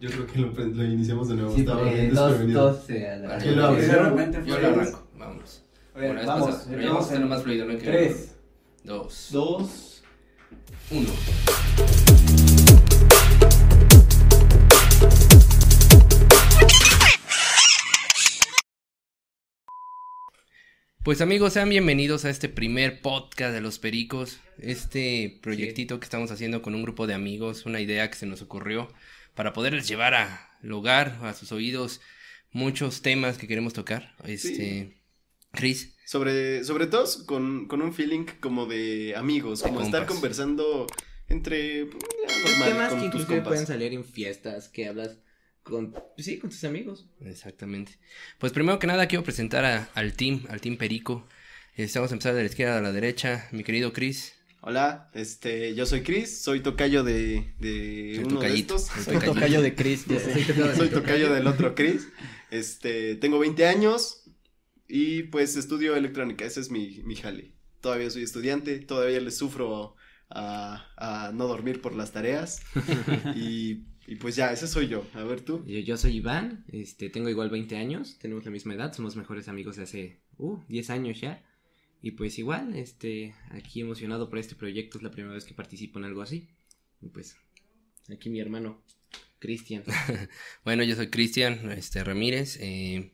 Yo creo que lo, lo iniciamos de nuevo. Sí, Estaba bien dos, desprevenido. dos, eh, ¿Quién adelante. lo Yo lo arranco, vámonos. A ver, Bueno, es vamos, pero vamos a hacerlo en más fluido, ¿no? Tres, Dos, dos, uno. Pues amigos, sean bienvenidos a este primer podcast de los Pericos, este proyectito que estamos haciendo con un grupo de amigos, una idea que se nos ocurrió para poderles llevar al hogar, a sus oídos, muchos temas que queremos tocar. Este, Chris, Sobre, sobre todo con, con un feeling como de amigos, De como estar conversando entre. normal, temas con que tus inclusive compas. pueden salir en fiestas, que hablas con, sí, con tus amigos. Exactamente. Pues primero que nada quiero presentar a- al team, al team Perico. Estamos a empezar de la izquierda a la derecha. Mi querido Chris. Hola, este, yo soy Chris, soy tocayo de, de Soy uno de tocayito. estos. Soy tocayo de Chris. Soy tocayo del otro Chris. Este, tengo 20 años y pues estudio electrónica, ese es mi, mi jale. Todavía soy estudiante, todavía le sufro a, a no dormir por las tareas. Y, y pues ya, ese soy yo. A ver tú. Yo, yo soy Iván, este, tengo igual 20 años, tenemos la misma edad, somos mejores amigos de hace, uh, 10 años ya. Y pues igual, este, aquí emocionado por este proyecto, es la primera vez que participo en algo así. Y pues, aquí mi hermano, Cristian. Bueno, yo soy Cristian este, Ramírez. eh,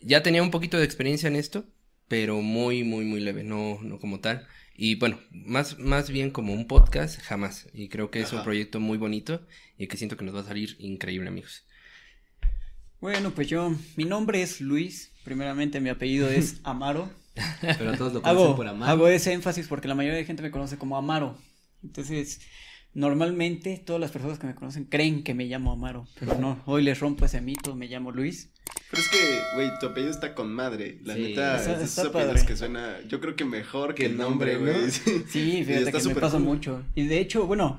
ya tenía un poquito de experiencia en esto, pero muy, muy, muy leve, no, no como tal. Y bueno, más, más bien como un podcast, jamás. Y creo que es un proyecto muy bonito y que siento que nos va a salir increíble, amigos. Bueno, pues yo, mi nombre es Luis, primeramente mi apellido es Amaro. Pero todos lo conocen Hago, por amar. hago ese énfasis porque la mayoría de gente me conoce como Amaro. Entonces, normalmente todas las personas que me conocen creen que me llamo Amaro, pero no, hoy les rompo ese mito, me llamo Luis. Pero es que, güey, tu apellido está con madre. La Sí, neta, está- es de esos está apellidos padre. que suena, yo creo que mejor que el nombre, nombre, ¿no? güey. sí. Fíjate está que me pasa cool. mucho. Y de hecho, bueno,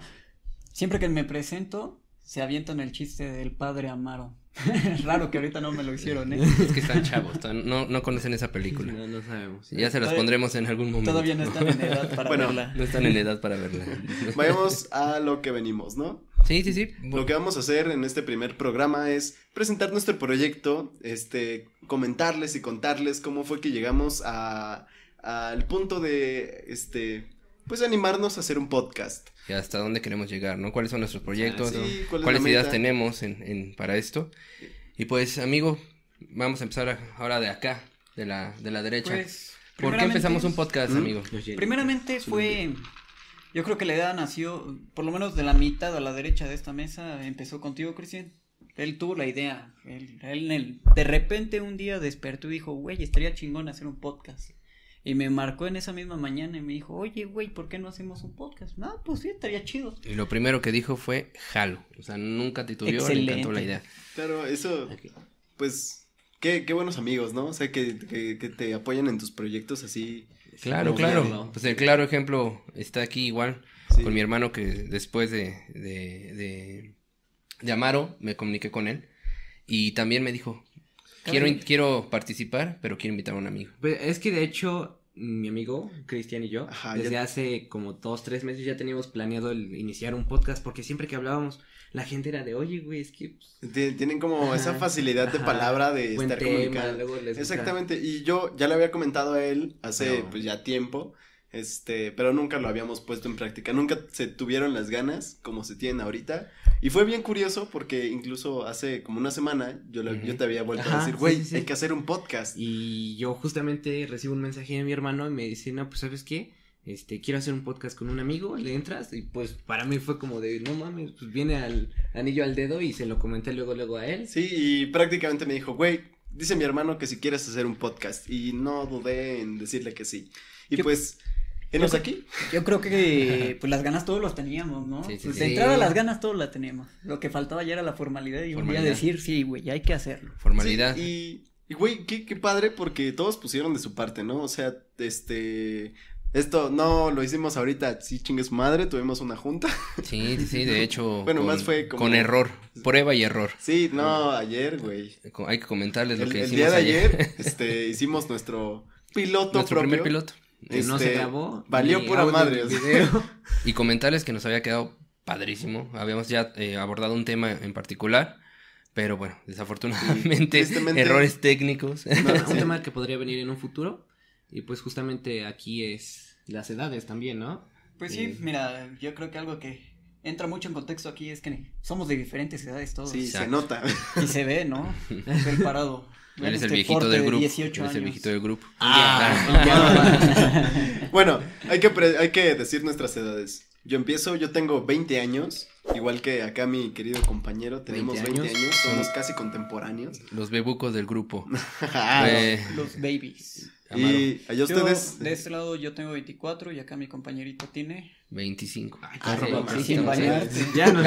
siempre que me presento, se avientan el chiste del padre Amaro. Raro que ahorita no me lo hicieron, ¿eh? Es que están chavos, no, no conocen esa película. No, no sabemos. Ya se las Todavía- pondremos en algún momento. Todavía no están en edad para Bueno, verla. No están en edad para verla. Vayamos a lo que venimos, ¿no? Sí, sí, sí. Lo que vamos a hacer en este primer programa es presentar nuestro proyecto, este, comentarles y contarles cómo fue que llegamos a al punto de, este, pues animarnos a hacer un podcast. Y hasta dónde queremos llegar, ¿no? ¿Cuáles son nuestros proyectos? Ah, Sí, ¿cuál es ¿Cuáles ideas meta? tenemos en, en- para esto? Y pues, amigo, vamos a empezar ahora de acá, de la, de la derecha. Pues, ¿Por qué empezamos un podcast, ¿Mm? amigo? Primeramente fue, yo creo que la idea nació, por lo menos de la mitad a la derecha de esta mesa, empezó contigo, Cristian. Él tuvo la idea, él, él, él- de repente un día despertó y dijo, güey, estaría chingón hacer un podcast. Y me marcó en esa misma mañana y me dijo, oye, güey, ¿por qué no hacemos un podcast? No, pues sí, estaría chido. Y lo primero que dijo fue jalo. O sea, nunca titubeó, le encantó la idea. Claro, eso, pues, qué, qué buenos amigos, ¿no? O sea, que, que, que te apoyan en tus proyectos así. Claro, claro. bien, Pues el claro ejemplo está aquí igual Sí. con mi hermano que después de, de, de, de Amaro me comuniqué con él y también me dijo, quiero, quiero participar, pero quiero invitar a un amigo. Pues es que de hecho, mi amigo Cristian y yo, Ajá, desde ya- hace como dos, tres meses ya teníamos planeado el iniciar un podcast porque siempre que hablábamos, la gente era de, oye, güey, es que... pues, Ti- Tienen como Ajá, esa facilidad de ajá, palabra de buen estar tema, comunicando. luego les gusta- Exactamente, y yo ya le había comentado a él hace pues ya tiempo, este, pero nunca lo habíamos puesto en práctica, nunca se tuvieron las ganas como se tienen ahorita, y fue bien curioso porque incluso hace como una semana yo, te había vuelto a decir, güey, sí, sí. hay que hacer un podcast. Y yo justamente recibo un mensaje de mi hermano y me dice, no, pues, ¿sabes qué? Este, quiero hacer un podcast con un amigo, le entras y pues para mí fue como de, no mames, pues viene al anillo al dedo y se lo comenté luego, luego a él. Sí, y prácticamente me dijo, güey, dice mi hermano que si quieres hacer un podcast, y no dudé en decirle que sí. Y pues, enos aquí. Yo creo que pues las ganas todos los teníamos, ¿no? Sí, sí, Pues, sí. de entrada las ganas todos las teníamos. Lo que faltaba ya era la formalidad y un día Formalidad. decir, sí, güey, hay que hacerlo. Formalidad. Sí, y, y, güey, qué, qué padre porque todos pusieron de su parte, ¿no? O sea, este, esto no lo hicimos ahorita, sí chingue su madre, tuvimos una junta. Sí, sí, sí, de hecho. Bueno, con, más fue como- Con error, prueba y error. Sí, no, ayer, güey. Hay que comentarles lo El, que el hicimos día de ayer. ayer, este, hicimos nuestro piloto Nuestro propio. primer piloto. Que no se Este, grabó. valió pura madre. Y comentarles que nos había quedado padrísimo. Habíamos ya eh, abordado un tema en particular, pero bueno, desafortunadamente, errores técnicos. un tema que podría venir en un futuro. Y pues justamente aquí es las edades también, ¿no? Pues Eh, sí, mira, yo creo que algo que entra mucho en contexto aquí es que somos de diferentes edades todos. Sí, se nota. Y se ve, ¿no? El parado. Él es el viejito del de grupo. 18 Él es el viejito del grupo. Ah, Bueno, hay que, pre- hay que decir nuestras edades. Yo empiezo, yo tengo 20 años, igual que acá mi querido compañero, tenemos 20 20 años, años. somos casi contemporáneos. Los bebucos del grupo. Ah, Eh, Los babies. Amaro, y allá Yo, ustedes... de este lado yo tengo 24 y acá mi compañerito tiene 25. Ay, Ah, sí, sin bañarte. Ya no, no.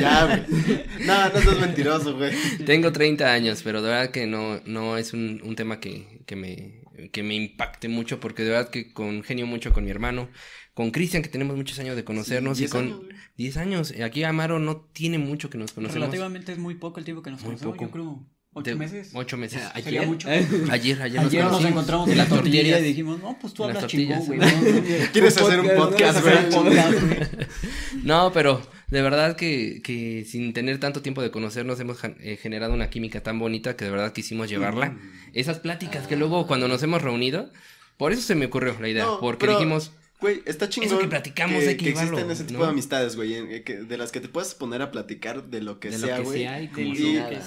Ya, güey. No, no seas mentiroso, güey. Tengo 30 años, pero de verdad que no, no es un, un tema que, que, me, que me impacte mucho, porque de verdad que congenio mucho con mi hermano, con Cristian, que tenemos muchos años de conocernos, Sí, y 10 con años, güey. 10 años. Aquí Amaro no tiene mucho que nos conocemos. Relativamente es muy poco el tiempo que nos Muy conocemos, poco. yo creo. ¿Ocho De- meses? Ocho meses. Ayer. Sería mucho. Ayer, ayer, Ayer nos encontramos en la tortillería y dijimos, no, pues tú hablas chingón, güey. ¿Quieres hacer un podcast, Vamos a hacer un güey? podcast, güey. No, pero de verdad que, que sin tener tanto tiempo de conocernos hemos eh, generado una química tan bonita que de verdad quisimos llevarla. Mm. Esas pláticas que luego cuando nos hemos reunido, por eso se me ocurrió la idea, No, porque pero- dijimos, Güey, está chingón. Eso que platicamos hay que existen ese tipo ¿no? de amistades, güey, en- eh, que- de las que te puedes poner a platicar de lo que de sea, güey.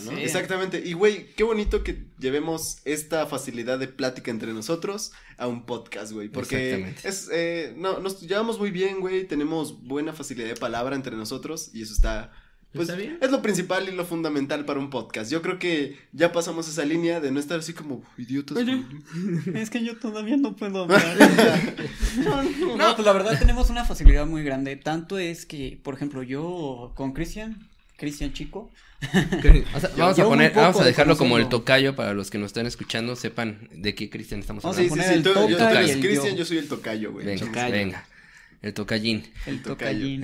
¿no? Exactamente. Y, güey, qué bonito que llevemos esta facilidad de plática entre nosotros a un podcast, güey. Porque Exactamente. es, eh, no, nos llevamos muy bien, güey. Tenemos buena facilidad de palabra entre nosotros y eso está, pues, Está bien. es lo principal y lo fundamental para un podcast. Yo creo que ya pasamos esa línea de no estar así como idiotas. Oye. güey". Es que yo todavía no puedo hablar. no, pues la verdad tenemos una facilidad muy grande. Tanto es que, por ejemplo, yo con Cristian, Cristian Chico, o sea, vamos yo a poner, vamos a de dejarlo como el tocayo para los que nos están escuchando sepan de qué Cristian estamos Vamos a Sí, hablando. sí, poner sí. el Tú, yo, eres Cristian, yo. soy el tocayo, güey. Venga, tocayo. venga. El tocallín. el tocallín.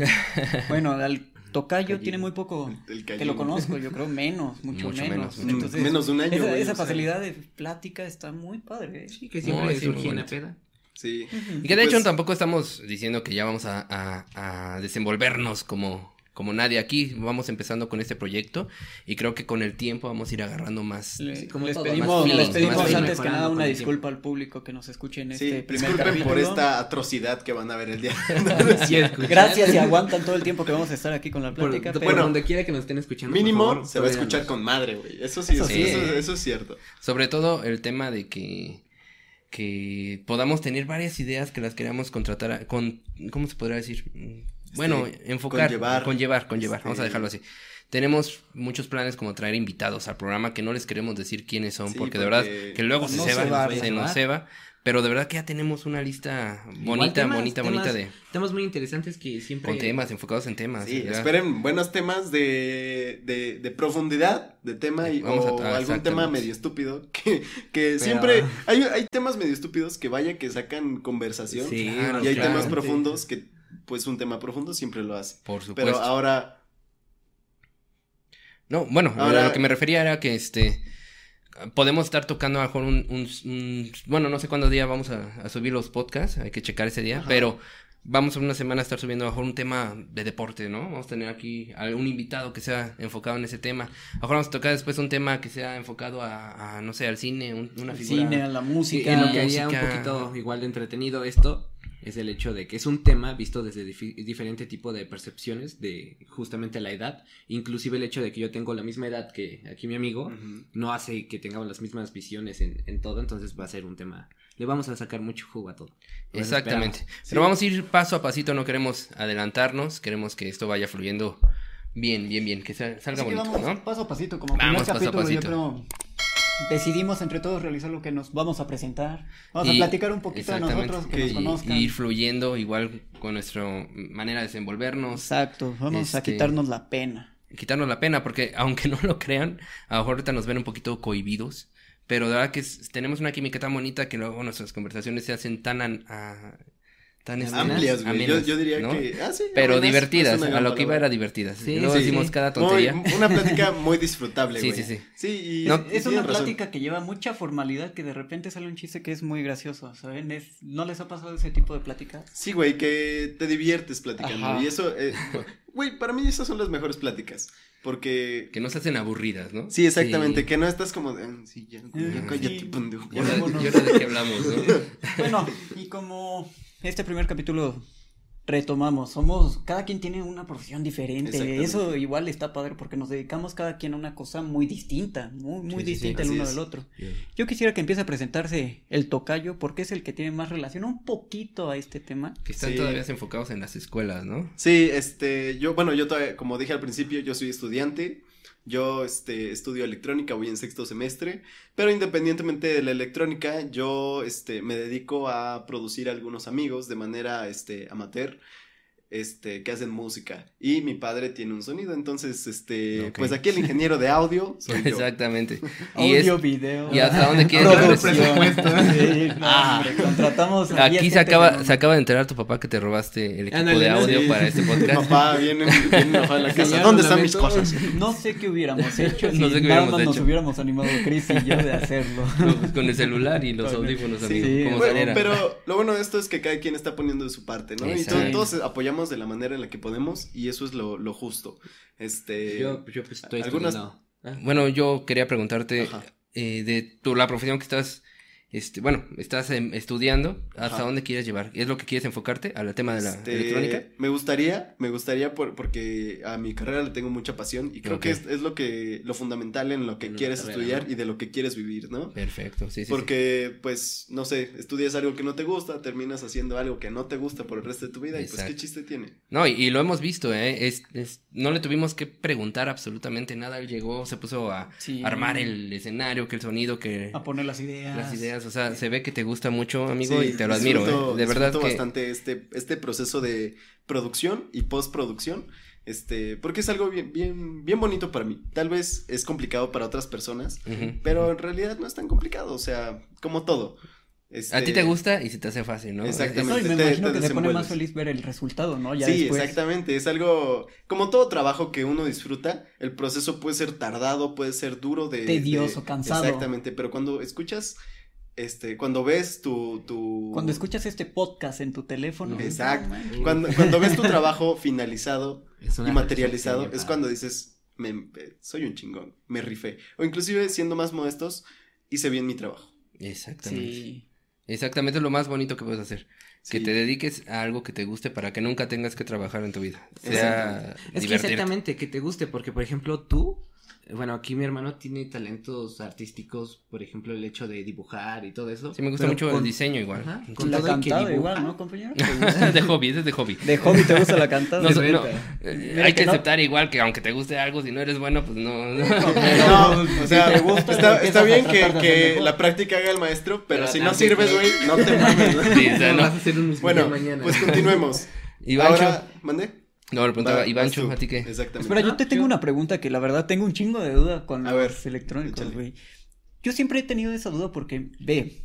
bueno, al tocayo tiene muy poco El que callín. lo conozco, yo creo menos, mucho, Mucho menos. menos, Entonces, menos de un año, esa, facilidad de plática está muy padre. ¿eh? Sí, que siempre No, surgía en la bonito. peda. Sí. Y que de hecho Pues- tampoco estamos diciendo que ya vamos a, a- a desenvolvernos como, como nadie aquí. Vamos empezando con este proyecto y creo que con el tiempo vamos a ir agarrando más. Le- Sí, como les todo, pedimos, más feeling, les pedimos más feeling. antes que nada una disculpa al público que nos escuche en Sí, este primer disculpen por esta atrocidad que van a ver el día. Gracias y aguantan todo el tiempo que vamos a estar aquí con la plática. por pero- donde quiera que nos estén escuchando. por Mínimo favor, se va a escuchar con madre, güey. Eso sí, Eso eso, sí. eso- eso es cierto. Sobre todo el tema de que, que podamos tener varias ideas que las queramos contratar, a- con, ¿cómo se podría decir? Bueno, enfocar, conllevar. conllevar, conllevar, vamos a Este- dejarlo así. Tenemos muchos planes como traer invitados al programa que no les queremos decir quiénes son Sí, porque, de verdad que luego se, no se se va, va, se nos va, pero de verdad que ya tenemos una lista bonita, temas, bonita, temas- bonita de Temas muy interesantes que siempre. con temas enfocados en temas. Sí, ¿verdad? esperen buenos temas de, de, de profundidad de tema y, Vamos a- o ah, algún tema medio estúpido que, que siempre hay, hay temas medio estúpidos que vaya que sacan conversación Sí, Claro, y hay claro. temas profundos que pues un tema profundo siempre lo hace. Por supuesto. Pero ahora No, bueno, Ahora- a lo que me refería era que este podemos estar tocando a lo mejor un, un- un- bueno, no sé cuándo día vamos a, a subir los podcasts, hay que checar ese día, Ajá. pero vamos en una semana a estar subiendo a lo mejor un tema de deporte, ¿no? Vamos a tener aquí algún invitado que sea enfocado en ese tema. A lo mejor vamos a tocar después un tema que sea enfocado a, a, no sé, al cine, un- una al figura. cine, a la música. lo que un poquito igual de entretenido esto es el hecho de que es un tema visto desde diferente tipo de percepciones de justamente la edad, inclusive el hecho de que yo tengo la misma edad que aquí mi amigo no hace que tengamos las mismas visiones en, en todo, entonces va a ser un tema, le vamos a sacar mucho jugo a todo. Pues Exactamente. esperamos. Pero vamos a ir paso a pasito, no queremos adelantarnos, queremos que esto vaya fluyendo bien, bien, bien, que sa- salga Así que bonito, vamos ¿no? paso a pasito, como Vamos primer paso a capítulo, yo pasito. creo. Decidimos entre todos realizar lo que nos vamos a presentar. Vamos Y- a platicar un poquito de nosotros, que nos conozcan. y ir fluyendo igual con nuestra manera de desenvolvernos, Exacto, vamos a Este- quitarnos la pena. quitarnos la pena, porque aunque no lo crean, a lo mejor ahorita nos ven un poquito cohibidos, pero de verdad que tenemos una química tan bonita que luego nuestras conversaciones se hacen tan, an- a- tan este, Amplias, güey. Yo, amenas, yo diría ¿no? que. Ah, sí. Pero amenas, divertidas, a lo que iba era divertidas. Sí, sí, decimos sí. cada Muy- tontería. una plática muy disfrutable, Sí, güey. sí, sí. Sí, y, No, y Es una razón. plática que lleva mucha formalidad que de repente sale un chiste que es muy gracioso, ¿saben? Es, ¿No les ha pasado ese tipo de pláticas? Sí, güey, que te diviertes platicando. Ajá. Y eso, eh, güey, para mí esas son las mejores pláticas. Porque. Que no se hacen aburridas, ¿no? Sí, exactamente, Sí. que no estás como de. "Ah, Sí, ya, ya Eh, cállate, sí. pendejo. Y ahora, Vámonos. y ahora de qué hablamos, ¿no? Bueno, y como este primer capítulo retomamos, somos, cada quien tiene una profesión diferente, eso igual está padre porque nos dedicamos cada quien a una cosa muy distinta, muy, muy Sí, sí, sí, distinta el uno es. del otro. Yo quisiera que empiece a presentarse el tocayo porque es el que tiene más relación un poquito a este tema. Que están Sí. todavía enfocados en las escuelas, ¿no? Sí, este, yo, bueno, yo todavía, como dije al principio, yo soy estudiante. Yo, este, estudio electrónica, voy en sexto semestre, pero independientemente de la electrónica, yo, este, me dedico a producir algunos amigos de manera, este, amateur, este, que hacen música. Y mi padre tiene un sonido, entonces, este, Ok. pues aquí el ingeniero de audio soy yo. Exactamente. Y es- Audio, video. ¿Y hasta dónde quieres? Sí, no, Ah. hombre, contratamos a Aquí se acaba, de se acaba de enterar tu papá que te robaste el equipo de audio Sí. para este Mi podcast. papá viene, viene a la casa. Señor, ¿Dónde están mis cosas? No sé qué hubiéramos hecho si No sé qué nada hubiéramos más nos hecho. hubiéramos animado Chris y yo de hacerlo. No, con el celular y los audífonos, Sí, amigo. sí. como Bueno, pero lo bueno de esto es que cada quien está poniendo de su parte, ¿no? Y to- Exacto. todos apoyamos de la manera en la que podemos y eso es lo, lo justo. Este, Yo, yo pues estoy algunas- Bueno, yo quería preguntarte eh, de tu, la profesión que estás, este, bueno, estás em, estudiando, ¿hasta Ajá. dónde quieres llevar? ¿Es lo que quieres enfocarte al tema de la este, electrónica? Me gustaría, me gustaría por, porque a mi carrera le tengo mucha pasión y creo que es, es lo que, lo fundamental en lo que En quieres carrera, estudiar ¿no? y de lo que quieres vivir, ¿no? Perfecto, sí, sí. sí. Porque, pues, no sé, estudias algo que no te gusta, terminas haciendo algo que no te gusta por el resto de tu vida y pues. ¿qué chiste tiene? No, y, y lo hemos visto, ¿eh? Es, es- no le tuvimos que preguntar absolutamente nada. Él llegó, se puso a Sí. armar el escenario, que el sonido, que A poner las ideas. las ideas. O sea, se ve que te gusta mucho, amigo, Sí, y te lo admiro, ¿eh? De verdad disfruto que... bastante este, este proceso de producción y postproducción, este, porque es algo bien, bien, bien bonito para mí. Tal vez es complicado para otras personas, Ujú. pero en realidad no es tan complicado, o sea, como todo. A ti Este, te gusta y se te hace fácil, ¿no? Exactamente. No, y me te- imagino te que te pone más feliz ver el resultado, ¿no? Ya sí, después. exactamente, es algo, como todo trabajo que uno disfruta, el proceso puede ser tardado, puede ser duro de... Tedioso, de- cansado. Exactamente, pero cuando escuchas, este, cuando ves tu... tu... Cuando escuchas este podcast en tu teléfono. Exacto. no. Cuando, cuando ves tu trabajo finalizado y materializado, es cuando dices, me, eh, soy un chingón, me rifé. O inclusive siendo más modestos, hice bien mi trabajo. Exactamente. Sí. Exactamente es lo más bonito que puedes hacer. Que te dediques a algo que te guste para que nunca tengas que trabajar en tu vida. Sea Es que exactamente, que te guste, porque por ejemplo tú, bueno, aquí mi hermano tiene talentos artísticos, por ejemplo el hecho de dibujar y todo eso. Sí, me gusta pero mucho con- el diseño igual. Ajá, con la cantada igual, ¿no, compañero? de hobby, ese es de hobby. De hobby te gusta la cantada. No, Es no, eh, hay que que no. aceptar igual que aunque te guste algo, si no eres bueno, pues no. no. No, o sea, te gusta, está, bien que, la práctica haga el maestro, pero, Pero si no sirves, güey, no te mames. ¿no? Sí, o sea, No no. vas a hacer un Bueno, mañana. pues continuemos. Ahora, ¿mandé? No, le preguntaba, Va. ¿a ti qué? Exactamente. Espera, yo te Ah, tengo yo- una pregunta que la verdad tengo un chingo de duda con A los ver, electrónicos, güey. Yo siempre he tenido esa duda porque, ve,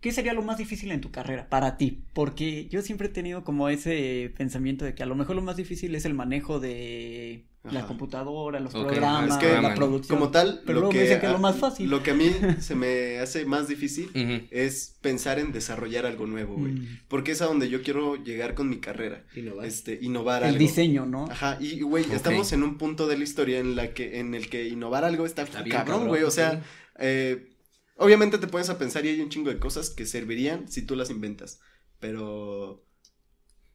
¿qué sería lo más difícil en tu carrera para ti? Porque yo siempre he tenido como ese pensamiento de que a lo mejor lo más difícil es el manejo de la Ajá. computadora, los programas, es que la producción. Como tal, Pero lo luego que, me dicen que es a- lo más fácil. Lo que a mí se me hace más difícil es pensar en desarrollar algo nuevo, güey. Mm, Porque es a donde yo quiero llegar con mi carrera. Y no vas. Este, innovar el algo. diseño, ¿no? Ajá, y güey, estamos en un punto de la historia en la que, en el que innovar algo está, Está bien cabrón, cabrón, güey. O sí. sea, eh, obviamente te pones a pensar y hay un chingo de cosas que servirían si tú las inventas. Pero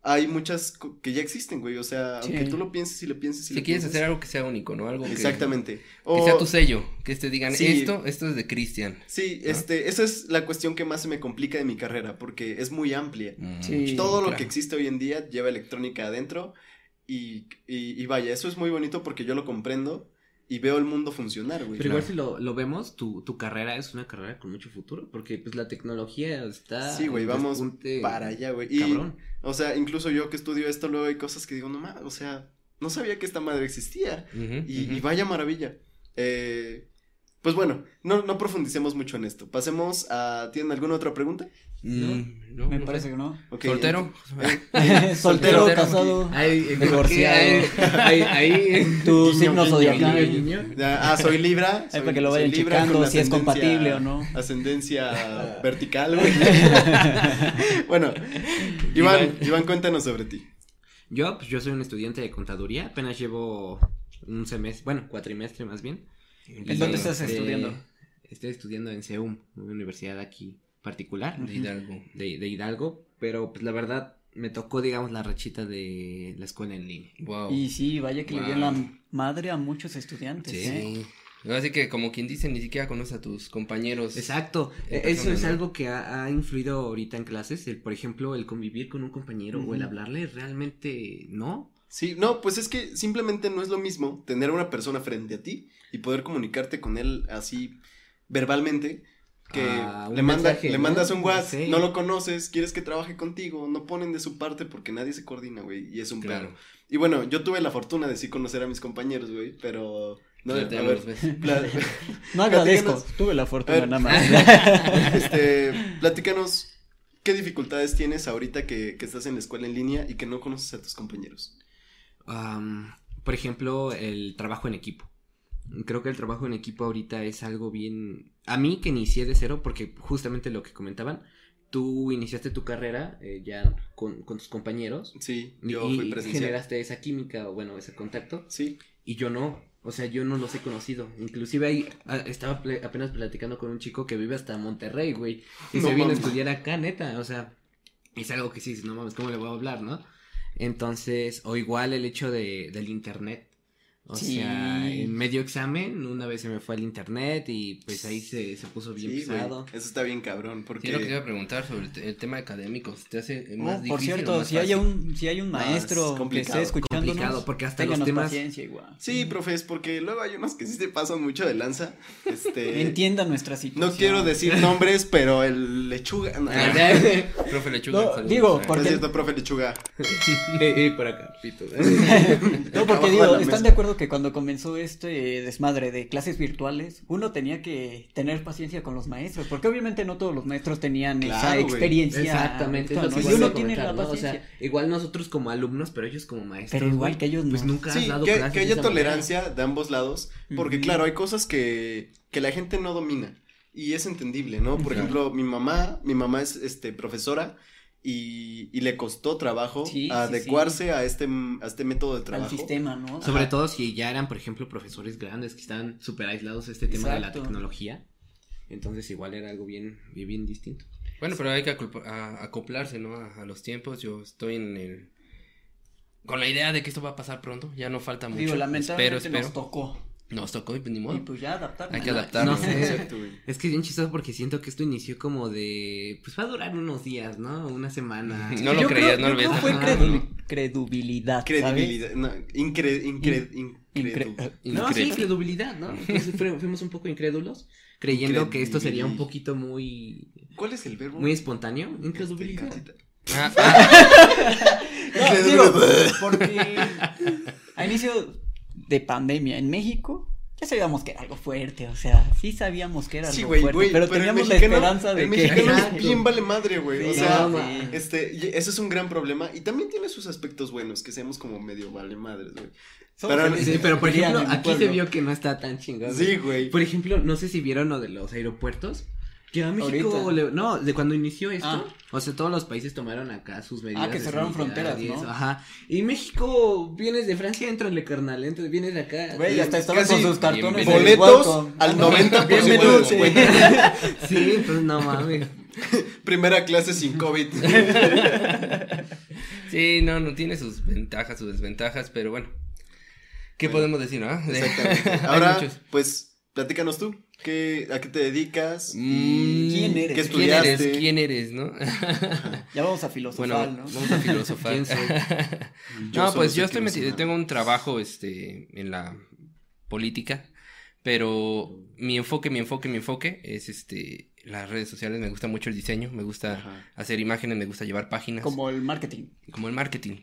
hay muchas co- que ya existen, güey. O sea, Sí. aunque tú lo pienses y lo pienses y Si lo quieres pienses, hacer algo que sea único, ¿no? Algo Exactamente. que O- sea tu sello, que te digan Sí. esto, esto es de Cristian. Sí, ¿no? este, esa es la cuestión que más se me complica de mi carrera, porque es muy amplia. Sí, Todo lo que existe hoy en día lleva electrónica adentro y, y, y vaya, eso es muy bonito porque yo lo comprendo y veo el mundo funcionar, güey. Pero igual si lo, lo vemos, tu, tu carrera es una carrera con mucho futuro, porque pues la tecnología está... Sí, güey, vamos despunte para allá, güey. Y, Cabrón. o sea, incluso yo que estudio esto, luego hay cosas que digo, no mames, o sea, no sabía que esta madre existía. Y, y vaya maravilla. Eh, pues bueno, no, no profundicemos mucho en esto. Pasemos a. ¿Tienen alguna otra pregunta? Mm, no, Me no parece sé. que no. ¿Soltero? Soltero, Soltero. casado. Ay, ¿por qué? Divorciado. Ahí, ahí. Tu signo zodiacal. Ah, soy Libra. Ahí soy- para que lo vayan Libra checando si es ascendencia- compatible o no. Ascendencia vertical, güey. bueno, Iván, Iván, cuéntanos sobre ti. Yo, pues yo soy un estudiante de contaduría, apenas llevo un semestre, bueno, cuatrimestre más bien. ¿En dónde estás Este, estudiando? Estoy estudiando en CEUM, una universidad aquí particular De Hidalgo. de, de Hidalgo, pero pues la verdad me tocó, digamos, la rachita de la escuela en línea. Wow. Y sí, vaya que le dio la madre a muchos estudiantes. ¿eh? Sí. Así que como quien dice, ni siquiera conoce a tus compañeros. Exacto, e- eso es algo que ha, ha influido ahorita en clases, el, por ejemplo, el convivir con un compañero o el hablarle realmente no. Sí, no, pues es que simplemente no es lo mismo tener a una persona frente a ti y poder comunicarte con él así verbalmente que Ah, le, manda, mensaje, le ¿no? mandas un WhatsApp, Sí. no lo conoces, quieres que trabaje contigo, no ponen de su parte porque nadie se coordina, güey, y es un Claro. pedo. Y bueno, yo tuve la fortuna de sí conocer a mis compañeros, güey, pero no, a ver, No agradezco, tuve la fortuna ver. nada más. este, platícanos qué dificultades tienes ahorita que, que estás en la escuela en línea y que no conoces a tus compañeros. Am, por ejemplo, el trabajo en equipo. Creo que el trabajo en equipo ahorita es algo bien... A mí que inicié de cero, porque justamente lo que comentaban, tú iniciaste tu carrera eh, ya con, con tus compañeros Sí, y, yo fui y presencial. generaste esa química o bueno, ese contacto Sí, y yo no. O sea, yo no los he conocido. Inclusive ahí ah, estaba apenas platicando con un chico que vive hasta Monterrey, güey. Y No se vino a estudiar acá, neta. O sea, es algo que sí, no mames, ¿cómo le voy a hablar, no? Entonces, o igual el hecho de, del internet. O Sí. sea, en medio examen, una vez se me fue el internet y pues ahí se, se puso bien sí, pesado. eso está bien cabrón, porque... Sí, lo que iba a preguntar sobre el, te- el tema académico. ¿Te hace Oh, más por o cierto, más si hay un, si hay un No, es maestro que complicado, esté escuchándonos, complicado, porque hasta los temas- paciencia igual. Sí, profes, porque luego hay unos que sí se pasan mucho de lanza. Este. Entienda nuestra situación. no quiero decir nombres, pero el lechuga. No, Ah, Profe Lechuga. No, digo, Ah, por- es porque- cierto, profe lechuga. Por acá, pito. No, porque digo, ¿están de acuerdo que cuando comenzó este desmadre de clases virtuales, uno tenía que tener paciencia con los maestros? Porque obviamente no todos los maestros tenían esa güey. experiencia. Exactamente, es lo virtual, que ¿no? Y uno tiene la ¿no? O sea, igual nosotros como alumnos, pero ellos como maestros. pero igual que ellos Pues nunca has Sí, dado que, clases que de haya manera. tolerancia de ambos lados, porque claro, hay cosas que, que la gente no domina y es entendible, ¿no? Por Claro. ejemplo, mi mamá, mi mamá es este profesora y, y le costó trabajo Sí, sí, adecuarse a este a este método de al trabajo. sistema, ¿no? Sobre Ajá. todo si ya eran, por ejemplo, profesores grandes que estaban súper aislados de este tema de la tecnología. Entonces igual era algo bien, bien, bien distinto. Bueno, pero hay que a- acoplarse, ¿no? A, a los tiempos. Yo estoy en el... Con la idea de que esto va a pasar pronto. Ya no falta mucho. Digo, espero, lamentablemente espero. nos tocó. Nos tocó y pues ni Y modo. pues ya adaptarnos. Hay que adaptarnos. No sé. Exacto, güey. Es que es bien chistoso porque siento que esto inició como de, pues va a durar unos días, ¿no? Una semana. No lo Yo creías, creo- no lo veías. fue ¿sabes? Credibilidad, no, incre, incre, Incre- incredu- No, sí, incredulidad, ¿no? Fuimos un poco incrédulos, creyendo que esto sería un poquito muy, ¿Cuál es el verbo? muy espontáneo. Este, Ah, ah, No, digo, porque a inicio de pandemia en México ya sabíamos que era algo fuerte, o sea, sí sabíamos que era algo Sí, güey, fuerte, güey, pero, el teníamos la mexicano- esperanza de el que mexicano es bien vale madre, güey. o sea, no, este, eso es un gran problema y también tiene sus aspectos buenos, que seamos como medio vale madres, güey. pero- Sí, pero por ejemplo, aquí se vio que no está tan chingón. Sí, güey. Por ejemplo, no sé si vieron lo de los aeropuertos. Que a México, Ahorita. le- no, de cuando inició esto, Ah. o sea, todos los países tomaron acá sus medidas. que de cerraron sanidad fronteras, y ¿no? eso, Ajá. Y México, vienes de Francia, entrale, carnal, entonces vienes de acá. Güey, hasta estaban Casi con sus cartones de boletos welcome. al 90% de Bienvenido, descuento. Sí, pues no mames. Primera clase sin COVID. sí, no, no tiene sus ventajas, sus desventajas, pero bueno. ¿Qué Bueno, podemos decir, no? Exactamente. Hay Ahora, muchos. pues, platícanos tú. ¿Qué, ¿A qué te dedicas? Mm, ¿Quién eres? ¿Qué ¿Quién estudiaste? eres? ¿Quién eres, no? Ya vamos a filosofar, Bueno, ¿no? vamos a filosofar. ¿Quién soy? No, pues yo estoy metido, tengo un trabajo, este, en la política, pero mi enfoque, mi enfoque, mi enfoque es, este, las redes sociales, me gusta mucho el diseño, me gusta Ajá. hacer imágenes, me gusta llevar páginas, como, Como el marketing. el marketing.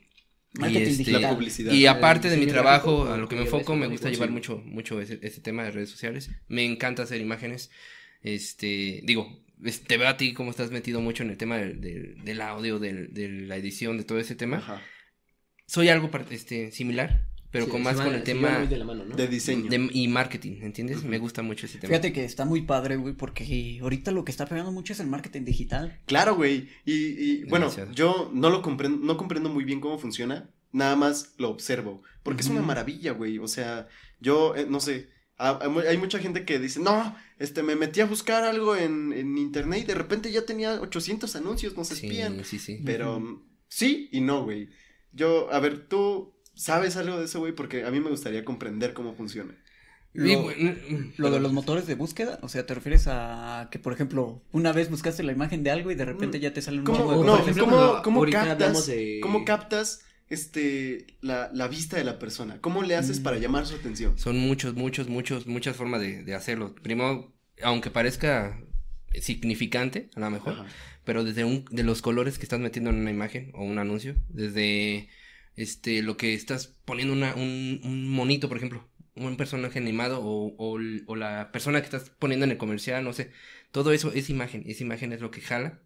Marketing este, digital. La publicidad. Y aparte de mi trabajo, a lo que me enfoco, me gusta llevar mucho, mucho ese, ese tema de redes sociales. Me encanta hacer imágenes. Este, digo, te veo a ti como estás metido mucho en el tema del, del, del audio, del, de la edición, de todo ese tema. Ajá. Soy algo este, similar, pero Sí, con más van- con el tema de la mano, ¿no? De diseño. de- y marketing, ¿entiendes? Me gusta mucho ese tema. Fíjate que está muy padre, güey, porque ahorita lo que está pegando mucho es el marketing digital. Claro, güey. Y, y, bueno, Demasiado. yo no lo comprendo, no comprendo muy bien cómo funciona. Nada más lo observo. Porque es una maravilla, güey. O sea, yo, eh, no sé. ha- hay mu- hay mucha gente que dice, no, este, me metí a buscar algo en, en internet y de repente ya tenía 800 anuncios, nos Sí, espían. sí, sí. Pero sí y no, güey. Yo, a ver, tú sabes algo de eso, güey, porque a mí me gustaría comprender cómo funciona. Lo, bueno, lo de los motores de búsqueda, o sea, ¿te refieres a que, por ejemplo, una vez buscaste la imagen de algo y de repente ya te sale un ¿Cómo, de no, ejemplo, ¿cómo, cómo captas, de- cómo captas este, la, la vista de la persona? ¿Cómo le haces Mm. para llamar su atención? Son muchos, muchos, muchos, muchas formas de, de hacerlo. Primero, aunque parezca significante, a lo mejor, Ajá. pero desde un, de los colores que estás metiendo en una imagen o un anuncio, desde este lo que estás poniendo una, un, un monito, por ejemplo, un personaje animado o, o, la persona que estás poniendo en el comercial, no sé, todo eso es imagen, esa imagen es lo que jala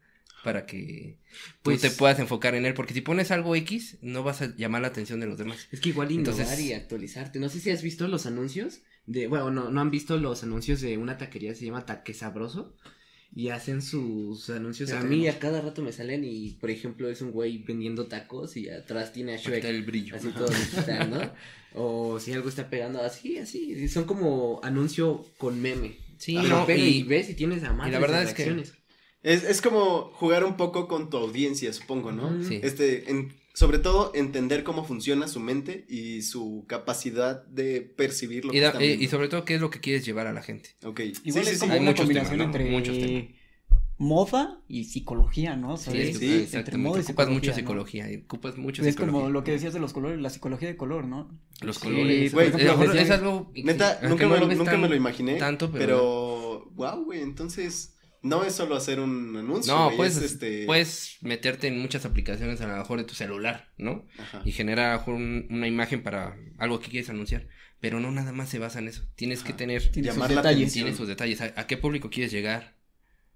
para que Pues- tú te puedas enfocar en él, porque si pones algo X, no vas a llamar la atención de los demás. Es que igual innovar Entonces- y actualizarte. No sé si has visto los anuncios de, bueno, no, no han visto los anuncios de una taquería que se llama Taque Sabroso y hacen sus anuncios. A mí a cada rato me salen y, por ejemplo, es un güey vendiendo tacos y atrás tiene a Shrek. el brillo. Así todo digital, ¿no? O si algo está pegando así, así. Son como anuncio con meme. Sí, no, pega y, y- ves y tienes a madres la verdad es que- reacciones. Es, es como jugar un poco con tu audiencia, supongo, ¿no? Sí. Este, en- sobre todo entender cómo funciona su mente y su capacidad de percibir lo y, que da- están eh, viendo. y sobre todo, ¿qué es lo que quieres llevar a la gente? Ok. Igual sí, es sí, como sí. Hay una muchos combinación temas, ¿no? entre Muchos temas. moda y psicología, ¿no? ¿Sabes? sí, Entre exactamente. moda y Ocupas mucha ¿no? psicología, y ocupas mucha Es psicología. como lo que decías de los colores, la psicología de color, ¿no? Los Sí, colores. güey, eh, decía- es algo. Neta, que nunca, me, lo nunca tan- me lo imaginé. tanto, pero- pero, wow, güey, entonces no es solo hacer un anuncio. No, puedes, es este... puedes meterte en muchas aplicaciones a lo mejor de tu celular, ¿no? Ajá. Y generar a lo mejor un- una imagen para algo que quieres anunciar. Pero no nada más se basa en eso. Tienes que tener, sus Llamar la detalles. atención. tiene sus detalles. A, a qué público quieres llegar?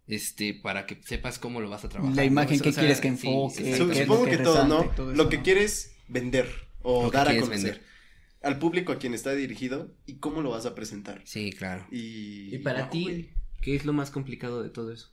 Este, para que sepas cómo lo vas a trabajar. La ¿no? imagen que sea, quieres que enfoque, supongo que que, todo, ¿no? lo que ¿no? quieres vender o Lo que dar a conocer. vender. Al público a quien está dirigido y cómo lo vas a presentar. Sí, claro. Y, Y para ti. ¿Qué es lo más complicado de todo eso?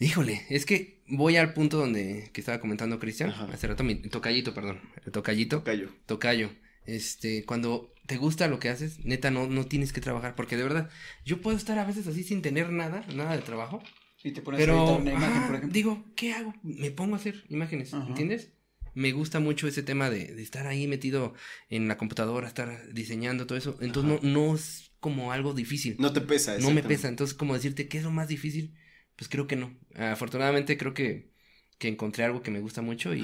Híjole, es que voy al punto donde que estaba comentando Cristian, hace rato mi tocallito, perdón, el tocallito, Tocayo. tocayo. Este, cuando te gusta lo que haces, neta no no tienes que trabajar porque de verdad yo puedo estar a veces así sin tener nada, nada de trabajo, Y te pones a editar pero una imagen, ajá, por ejemplo. digo, ¿qué hago? Me pongo a hacer imágenes, Ajá. ¿entiendes? Me gusta mucho ese tema de, de estar ahí metido en la computadora, estar diseñando todo eso. Entonces no, no es como algo difícil. No te pesa, no me pesa. Entonces, como decirte, ¿qué es lo más difícil? Pues creo que no. Afortunadamente creo que, que encontré algo que me gusta mucho y,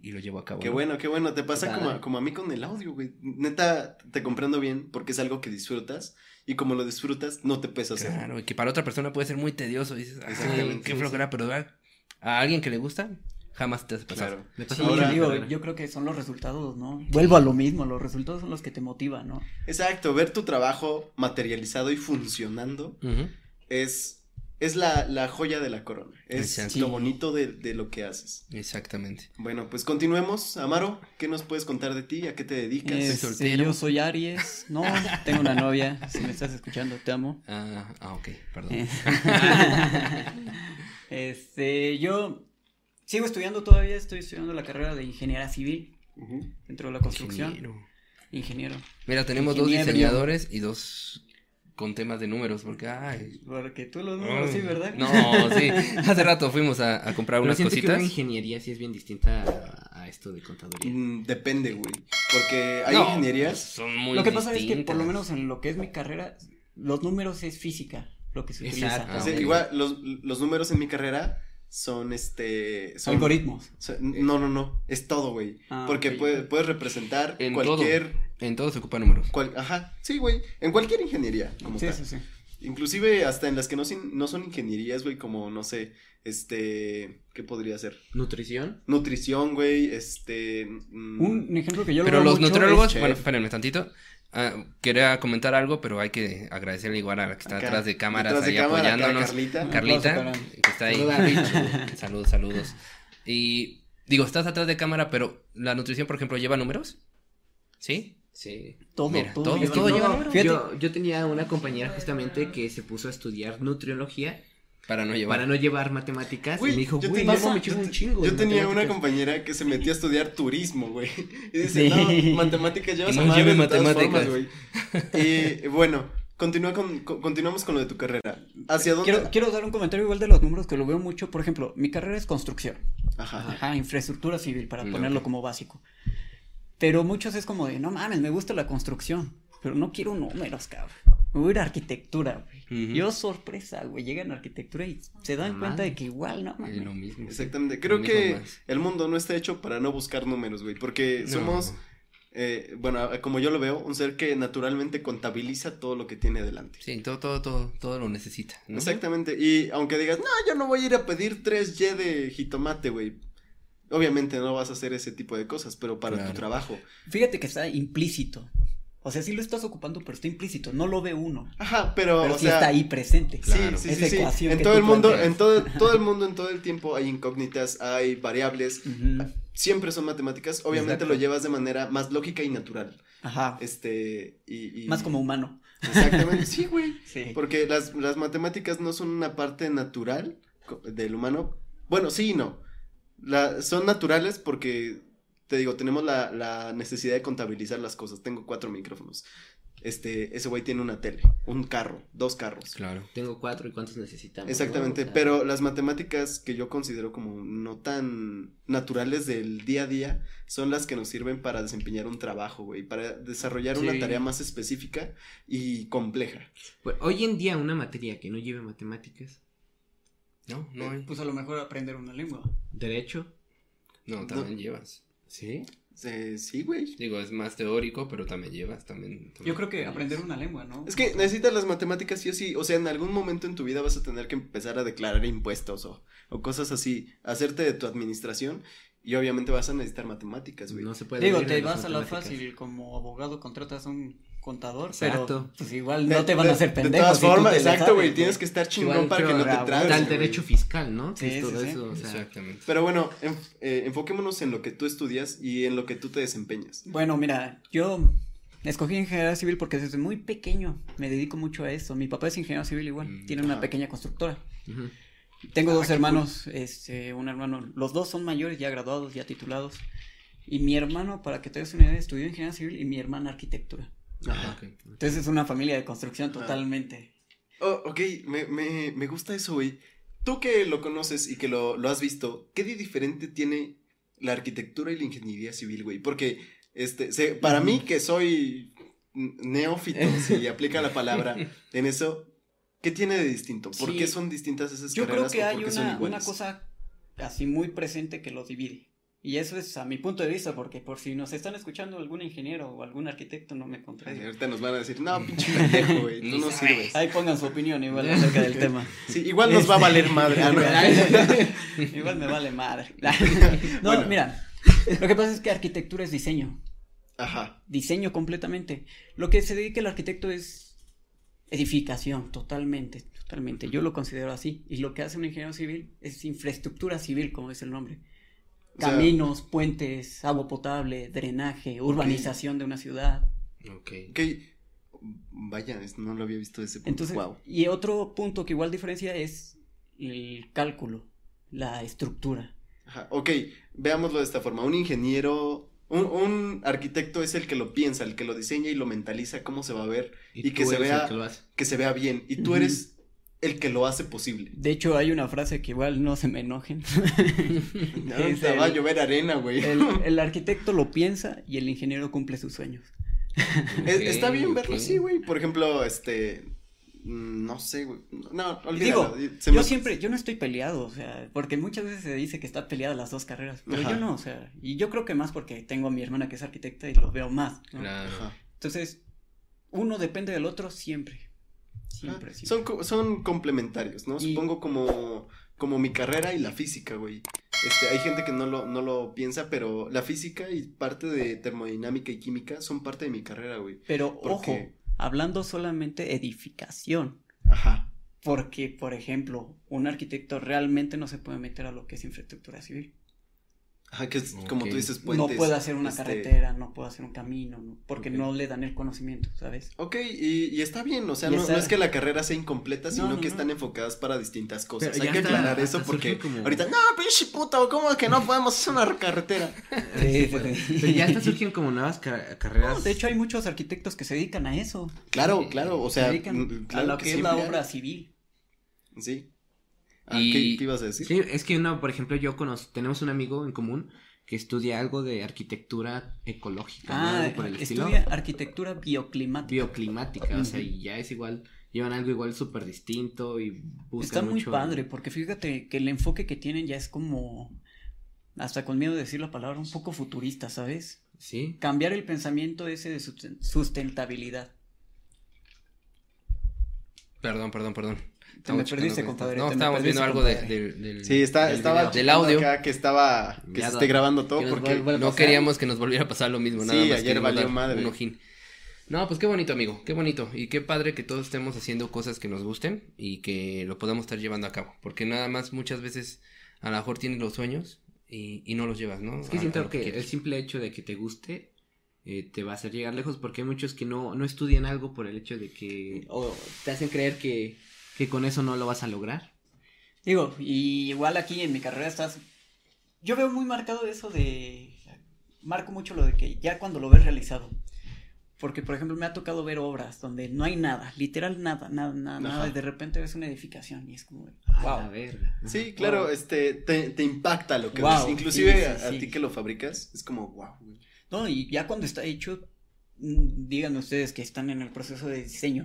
y lo llevo a cabo. Qué ¿no? bueno, qué bueno. Te pasa como, a- como a mí con el audio, güey. Neta, te comprendo bien porque es algo que disfrutas y como lo disfrutas, no te pesa. Claro, y que para otra persona puede ser muy tedioso. Dices, "Ay, Exactamente, qué sí, flojera, pero a alguien que le gusta, jamás te hace pasar. Claro. Sí, Ahora- mi digo, carrera. yo creo que son los resultados, ¿no? Vuelvo a lo mismo, los resultados son los que te motivan, ¿no? Exacto, ver tu trabajo materializado y funcionando es, es la, la joya de la corona. Es Exacto. lo bonito de, de lo que haces. Exactamente. Bueno, pues continuemos. Amaro, ¿qué nos puedes contar de ti? ¿A qué te dedicas? Este, soltero. yo soy Aries, no, tengo una novia, si me estás escuchando, te amo. Ah, ah, ok, perdón. Eh, este, yo sigo estudiando todavía, estoy estudiando la carrera de ingeniería civil Ujú. dentro de la construcción. Ingeniero. Ingeniero. Mira, tenemos dos diseñadores y dos con temas de números, porque, ay. Porque tú los números, sí, ¿verdad? No, sí. Hace rato fuimos a, a comprar Pero unas que cositas. una ingeniería sí es bien distinta a, a esto de contaduría. Mm, depende, güey. Porque hay No, ingenierías. Son muy Lo que pasa es que por distintas. lo menos en lo que es mi carrera, los números es física, lo que se utiliza. Exacto. Ah, sí, ok. Igual, los, los números en mi carrera son este. Son, Algoritmos. son- no, no, no. Es todo, güey. Ah, Porque ok. puede- puedes representar En cualquier. En todo se ocupan números. cual- ajá. Sí, güey. En cualquier ingeniería. Como Sí, tal. sí, sí. Inclusive hasta en las que no, sin- no son ingenierías, güey, como, no sé, este, ¿qué podría ser? Nutrición. Nutrición, güey, este... mm, Un ejemplo que yo lo Pero veo los mucho nutriólogos, es- bueno, espérenme tantito. Ah, quería comentar algo, pero hay que agradecerle igual a la que está acá, atrás de cámaras detrás de ahí cámara, apoyándonos. Carlita. Que está ahí. Saludos, saludos. Y digo, estás atrás de cámara, pero la nutrición, por ejemplo, lleva números. ¿Sí? Sí. Todo, Mira, todo, todo- lleva- todo no, lleva número. fíjate, Yo, yo tenía una compañera justamente que se puso a estudiar nutriología Para no llevar. para no llevar matemáticas. Güey, y me dijo, yo güey, tenía- no, me yo chingo un chingo. Yo tenía una matemáticas". compañera que se metió a estudiar turismo, güey. Y dice, Sí. no, matemáticas llevas no lleve matemáticas. formas, güey. Y bueno, continúa con, con- continuamos con lo de tu carrera. ¿Hacia dónde? quiero, quiero dar un comentario igual de los números que lo veo mucho. Por ejemplo, mi carrera es construcción. Ajá. Ajá, infraestructura civil, para ponerlo como básico. Pero muchos es como de, no mames, me gusta la construcción, pero no quiero números, cabrón. Me voy a ir a arquitectura, Yo, sorpresa, güey, llegan a arquitectura y se dan cuenta de que igual, no Es mames. lo mismo. Exactamente. Creo mismo que más. el mundo no está hecho para no buscar números, güey. Porque No. somos, eh, bueno, como yo lo veo, un ser que naturalmente contabiliza todo lo que tiene delante. Sí, todo, todo, todo, todo lo necesita. ¿no? Exactamente. Y aunque digas, no, yo no voy a ir a pedir 3Y de jitomate, güey. Obviamente no vas a hacer ese tipo de cosas, pero para Claro. tu trabajo. Fíjate que está implícito. O sea, sí lo estás ocupando, pero está implícito. No lo ve uno. Ajá, pero, Pero o sí sea, está ahí presente. Claro. Sí, sí, Esa sí, ecuación En que todo tú el mundo, planteas. en todo, todo el mundo, en todo el tiempo hay incógnitas, hay variables. Ujú. Siempre son matemáticas. Obviamente Exacto. lo llevas de manera más lógica y natural. Ajá. Este, y, y- Más como humano. Exactamente, sí, güey. Sí. Porque las, las matemáticas no son una parte natural del humano. Bueno, sí y no. La, son naturales porque, te digo, tenemos la, la necesidad de contabilizar las cosas. Tengo cuatro micrófonos. Este, ese güey tiene una tele, un carro, dos carros. Claro. Tengo cuatro y cuántos necesitamos. Exactamente, ¿no? O sea, pero las matemáticas que yo considero como no tan naturales del día a día son las que nos sirven para desempeñar un trabajo, güey, para desarrollar una tarea más específica y compleja. pues, hoy en día una materia que no lleve matemáticas, No, no hay. Pues a lo mejor aprender una lengua. derecho, No, también llevas. ¿Sí? Eh, sí, güey. Digo, es más teórico, pero también llevas, también. también Yo creo que llevas. aprender una lengua, ¿no? Es que necesitas las matemáticas sí o sí, o sea, en algún momento en tu vida vas a tener que empezar a declarar impuestos o, o cosas así, hacerte de tu administración y obviamente vas a necesitar matemáticas, güey. No se puede Digo, te vas a la fácil como abogado, contratas a un contador, Exacto. pero pues igual De- no te van a de- hacer pendejos. De todas si tú formas, exacto, güey, tienes que estar chingón Igual, para que no te trabes. Está el güey. derecho fiscal, ¿no? Sí, todo sí, sí. eso, o sea, Exactamente. Pero bueno, enf- eh, enfoquémonos en lo que tú estudias y en lo que tú te desempeñas. Bueno, mira, yo escogí ingeniería civil porque desde muy pequeño me dedico mucho a eso. Mi papá es ingeniero civil igual, Mm, tiene una ajá. pequeña constructora. ujú. Tengo Ah, dos hermanos, este, un hermano, los dos son mayores, ya graduados, ya titulados. Y mi hermano, para que te des una idea, estudió ingeniería civil y mi hermana arquitectura. Entonces es una familia de construcción Ajá. totalmente. Oh, ok, me, me, me gusta eso, güey. Tú que lo conoces y que lo, lo has visto, ¿qué de diferente tiene la arquitectura y la ingeniería civil, güey? Porque, este, se- para mí que soy neófito, si aplica la palabra en eso, ¿qué tiene de distinto? ¿Por Sí. qué son distintas esas Yo creo carreras que o hay por qué son una, una cosa así muy presente que los divide. Y eso es a mi punto de vista, porque por si nos están escuchando algún ingeniero o algún arquitecto, no me contradiga. ahorita nos van a decir, no, pinche pendejo, güey, tú no sirves. Ahí pongan su opinión igual acerca del tema. Sí, igual nos va a valer madre. No. igual me vale madre. no, Bueno. mira, lo que pasa es que arquitectura es diseño. Ajá. Diseño completamente. Lo que se dedica el arquitecto es edificación, totalmente, totalmente. Yo lo considero así. Y lo que hace un ingeniero civil es infraestructura civil, como es el nombre. O sea- Caminos, puentes, agua potable, drenaje, urbanización de una ciudad. Ok. Ok. Vaya, no lo había visto de ese punto. Entonces, wow. y otro punto que igual diferencia es el cálculo, la estructura. Ajá, ok, veámoslo de esta forma. Un ingeniero, un, un arquitecto es el que lo piensa, el que lo diseña y lo mentaliza cómo se va a ver, Y que se vea- que se vea bien. Y tú eres el que lo hace posible. De hecho, hay una frase que igual no se me enojen. Es te va a llover arena, güey. El, el arquitecto lo piensa y el ingeniero cumple sus sueños. Ok, Está bien verlo así, güey. Por ejemplo, este. mm, No sé, güey. No, Digo, olvídalo. Se yo me- siempre, yo no estoy peleado, o sea, porque muchas veces se dice que está peleada las dos carreras, pero Ajá. yo no, o sea, y yo creo que más porque tengo a mi hermana que es arquitecta y lo veo más, ¿no? Claro. Ajá. Entonces, uno depende del otro siempre. Siempre, Ah, siempre. Son, co- son complementarios, ¿no? Y- Supongo como, como mi carrera y la física, güey. Este, hay gente que no lo, no lo piensa, pero la física y parte de termodinámica y química son parte de mi carrera, güey. Pero Porque- ojo, hablando solamente edificación. Ajá. Porque, por ejemplo, un arquitecto realmente no se puede meter a lo que es infraestructura civil. Ajá, que es como tú dices, puentes. no puede hacer una este, carretera, no puede hacer un camino, no- porque no le dan el conocimiento, ¿sabes? Ok, y, y está bien, o sea, no, está- no es que la carrera sea incompleta, sino No, no, que no. están enfocadas para distintas cosas. Pero Hay que aclarar eso porque como- ahorita, no, pinche puto, ¿cómo que no podemos hacer una carretera? Sí, Pero ya hasta surgen como nuevas ca- carreras. No, de hecho, hay muchos arquitectos que se dedican a eso. Claro, claro, o sea, se dedican mm, a claro lo que, es la obra civil. Sí. Ah, Y- ¿qué, qué ibas a decir? Sí, es que uno, por ejemplo, yo conozco, tenemos un amigo en común que estudia algo de arquitectura ecológica, ¿no? Ah, Algo por el estilo. estudia arquitectura bioclimática. bioclimática, o sea, y ya es igual, llevan algo igual súper distinto y buscan Está muy mucho- padre, porque fíjate que el enfoque que tienen ya es como, hasta con miedo de decir la palabra, un poco futurista, ¿sabes? Sí, Cambiar el pensamiento ese de susten- sustentabilidad. Perdón, perdón, perdón. Te me Estamos perdiste, checando- compadre. No, estábamos viendo algo de, del- del- Sí, está, del estaba video. del checando audio. acá que estaba, que se esté grabando todo porque No queríamos que nos volviera a pasar lo mismo, nada Sí, más. ayer valió madre. Un ojín. No, pues qué bonito, amigo, qué bonito. Y qué padre que todos estemos haciendo cosas que nos gusten y que lo podamos estar llevando a cabo. Porque nada más muchas veces a lo mejor tienes los sueños y, y no los llevas, ¿no? es que A- siento que el simple hecho de que te guste eh, te va a hacer llegar lejos porque hay muchos que no, no estudian algo por el hecho de que, o te hacen creer que, que con eso no lo vas a lograr. Digo, y igual aquí en mi carrera estás. Yo veo muy marcado eso de. Marco mucho lo de que ya cuando lo ves realizado. Porque, por ejemplo, me ha tocado ver obras donde no hay nada, literal nada, nada, nada, nada, y de repente ves una edificación y es como, A wow. la verga. Sí, claro, Wow. este, te, te impacta lo que Wow, ves. Inclusive sí, sí, a, a sí. ti que lo fabricas, es como, wow. No, y ya cuando está hecho, mm, díganme ustedes que están en el proceso de diseño.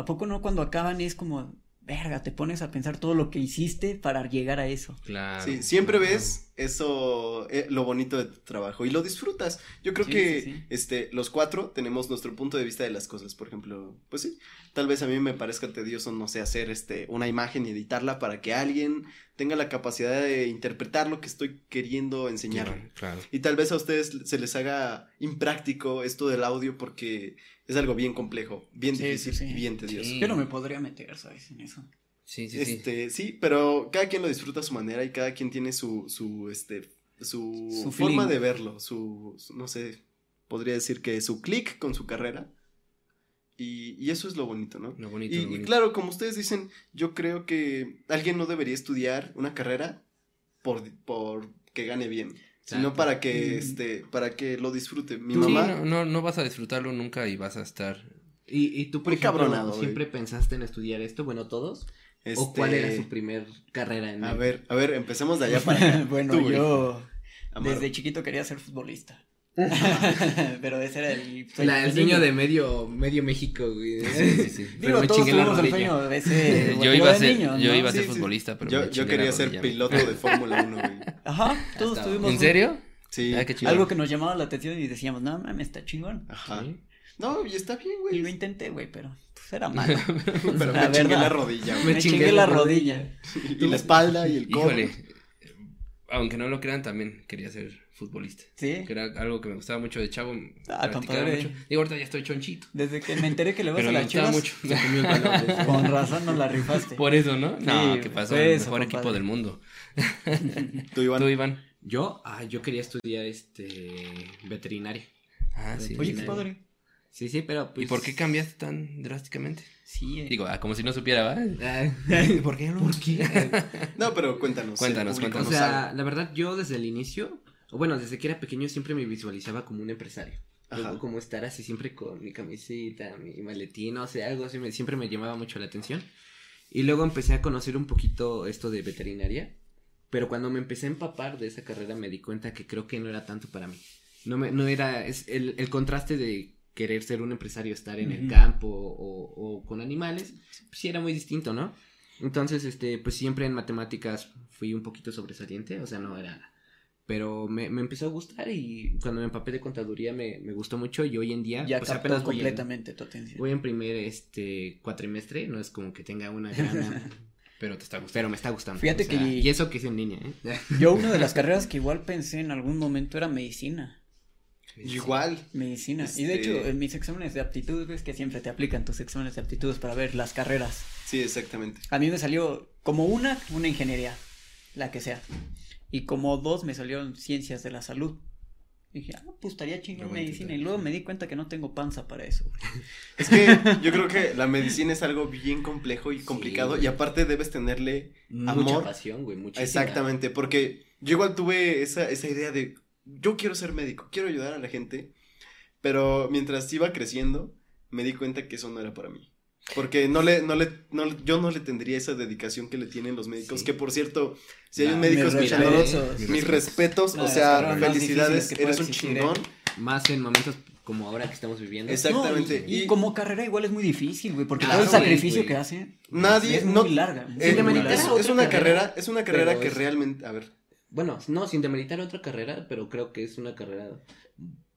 ¿A poco no cuando acaban es como, verga, te pones a pensar todo lo que hiciste para llegar a eso? Claro. Sí, siempre claro. ves eso, eh, lo bonito de tu trabajo y lo disfrutas. Yo creo Sí, que, sí, sí. este, los cuatro tenemos nuestro punto de vista de las cosas. Por ejemplo, pues sí, tal vez a mí me parezca tedioso, no sé, hacer, este, una imagen y editarla para que alguien tenga la capacidad de interpretar lo que estoy queriendo enseñarle. Claro, claro. Y tal vez a ustedes se les haga impráctico esto del audio porque es algo bien complejo, bien Sí, difícil sí, sí. y bien tedioso. Sí. Yo no me podría meter, ¿sabes? En eso. Sí, sí, sí. Este, sí, pero cada quien lo disfruta a su manera y cada quien tiene su, su, este, su, Su forma feeling. de verlo, su, su- no sé, podría decir que su clic con su carrera. Y, y eso es lo bonito, ¿no? Lo bonito, Y, lo y bonito. claro, como ustedes dicen, yo creo que alguien no debería estudiar una carrera por, por que gane bien, sino para que, Mm. este, para que lo disfrute. Mi Sí, mamá, no, no, no vas a disfrutarlo nunca y vas a estar. ¿Y, y tú, por ejemplo, cabronado, siempre pensaste en estudiar esto? Bueno, todos. ¿O cuál este, era su primer carrera en A el- ver, a ver, empecemos de allá para acá. bueno, Tú, yo Amaro. desde chiquito quería ser futbolista. Pero ese era el La- el niño. sueño de medio, medio México, güey. Sí, sí, sí. Digo, Pero me todos chingué la rodilla. sueño de ese yo güey, iba ser, niños, yo ¿no? iba a ser futbolista, pero Yo, me quería ser piloto de Fórmula 1, güey. Ajá, todos está. tuvimos ¿En un- serio? Sí. Ah, algo que nos llamaba la atención y decíamos, no mames, está chingón. Ajá. Sí. No, y está bien, Y lo güey. intenté, güey, pero pues era malo. Pero La me chingué verdad. la rodilla, Me, güey. chingué, la rodilla. Y la espalda y el codo. Híjole, aunque no lo crean, también quería ser futbolista. Sí. Que era algo que me gustaba mucho de chavo. Ah, compadre. mucho. Digo, ahorita ya estoy chonchito. Desde que me enteré que le vas a las chivas, mucho. Con razón no la rifaste. Por eso, ¿no? No, Sí, ¿qué pasó? eso, mejor compadre. equipo del mundo. Tú, Iván. ¿Tú, Iván? Yo, ah, yo quería estudiar este veterinaria. Ah, sí. Oye, sí, qué padre. Sí, sí, pero pues. ¿Y por qué cambiaste tan drásticamente? Sí, eh. Digo, ah, como si no supiera, ¿va? Ah, ¿Por qué no? ¿Por qué? No, pero cuéntanos. Cuéntanos, el público O sea, sabe. la verdad, yo desde el inicio, o bueno, desde que era pequeño, siempre me visualizaba como un empresario. Ajá. Como, estar así siempre con mi camiseta, mi maletín, o sea, algo así, me- siempre me llamaba mucho la atención. Y luego empecé a conocer un poquito esto de veterinaria, pero cuando me empecé a empapar de esa carrera me di cuenta que creo que no era tanto para mí. No, me, no era, es el, el contraste de querer ser un empresario, estar en el Ujú. campo o, o con animales, pues sí era muy distinto, ¿no? Entonces, este, pues siempre en matemáticas fui un poquito sobresaliente, o sea, no era Pero me, me empezó a gustar y cuando me empapé de contaduría me, me gustó mucho y hoy en día Ya pues apenas voy en- completamente tu atención. Voy en primer este cuatrimestre, no es como que tenga una gran Pero te está gustando. pero me está gustando. Fíjate o sea, que- y eso que es en línea, ¿eh? Yo una de las carreras que igual pensé en algún momento era medicina. Igual. Medicina. Y de Este- hecho, en mis exámenes de aptitud, ves que siempre te aplican tus exámenes de aptitudes para ver las carreras. Sí, exactamente. A mí me salió como una, una ingeniería, la que sea. Y como dos me salieron ciencias de la salud. Y dije, ah, pues estaría chingón medicina. Y luego me di cuenta que no tengo panza para eso. Es que yo creo que la medicina es algo bien complejo y complicado y aparte debes tenerle Mucha amor. pasión, güey, muchísima. Exactamente, porque yo igual tuve esa, esa idea de yo quiero ser médico, quiero ayudar a la gente, pero mientras iba creciendo me di cuenta que eso no era para mí. Porque no le, no le, no, yo no le tendría esa dedicación que le tienen los médicos, Sí. que por cierto, si hay un médico mis escuchándonos, respetos. mis respetos, o sea, felicidades, eres un chingón. Más en momentos como ahora que estamos viviendo. Exactamente, No, y, y y- como carrera igual es muy difícil, güey, porque Claro, todo el sacrificio que hace Nadie, es no, muy larga. muy eh, Sin demeritar es, es una carrera, carrera, es una carrera que es- realmente, a ver, Bueno, no, sin demeritar otra carrera, pero creo que es una carrera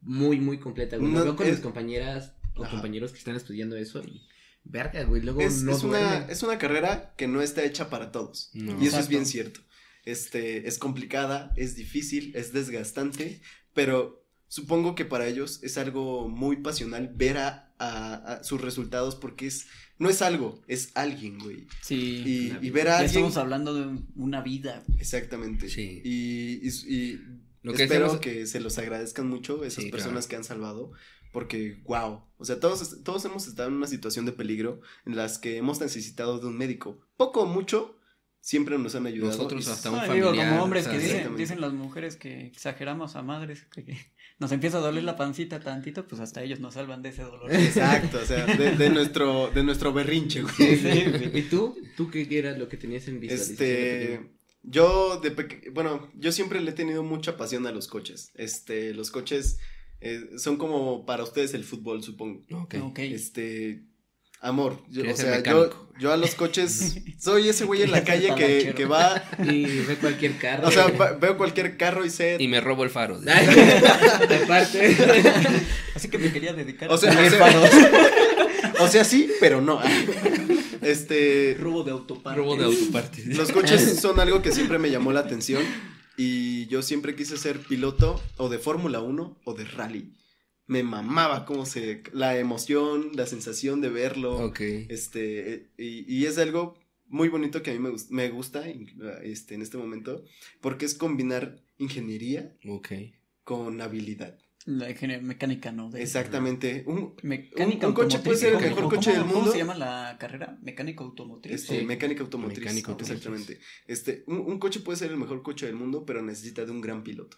muy, muy completa, güey. No, Lo veo con es- mis compañeras o Ajá. compañeros que están estudiando eso y... Verga, güey, luego es, no es una, es una carrera que no está hecha para todos. No. Y eso es bien cierto. Este, es complicada, es difícil, es desgastante, pero supongo que para ellos es algo muy pasional ver a, a- a sus resultados porque es, no es algo, es alguien, güey. Sí. Y, y ver a Ya alguien. estamos hablando de una vida. Exactamente. Sí. Y, y- y Lo que espero que se los agradezcan mucho esas Sí, personas claro. que han salvado. Porque, wow. O sea, todos, todos hemos estado en una situación de peligro en las que hemos necesitado de un médico. Poco o mucho, siempre nos han ayudado. Nosotros hasta un No, digo, familiar, como hombres o que sea, dicen, exactamente. dicen las mujeres que exageramos a madres, que nos empieza a doler la pancita tantito, pues hasta ellos nos salvan de ese dolor. Exacto, o sea, de, de nuestro, de nuestro berrinche, güey. Sí, güey. ¿Y tú? ¿Tú qué era lo que tenías en pequeño? Este, yo de peque- bueno, yo siempre le he tenido mucha pasión a los coches. Este, los coches eh, son como para ustedes el fútbol, supongo. Ok. Ok. Este, amor, yo, o sea, yo, yo a los coches soy ese güey en la calle que, que va, Y ve cualquier carro. o sea, va- veo cualquier carro y sé, Y me robo el faro. Ay, Aparte. Así que me quería dedicar O sea, a o sea- faros. o sea, sí, pero no. Este, robo de autoparte. Robo de autopartes. Los coches son algo que siempre me llamó la atención y yo siempre quise ser piloto o de Fórmula 1 o de rally. Me mamaba cómo se la emoción, la sensación de verlo. Ok. Este y, y es algo muy bonito que a mí me, me gusta este, en este momento porque es combinar ingeniería con habilidad. La ingeniería mecánica, ¿no? De- Exactamente. Un, Mecánica Un- un coche automotriz, puede ser el ¿cómo- mejor cómo- coche del ¿Cómo mundo? se llama la carrera? Mecánica automotriz. Este, Sí. mecánica automotriz. Mecánico automotriz. Exactamente. Este, un, un coche puede ser el mejor coche del mundo, pero necesita de un gran piloto.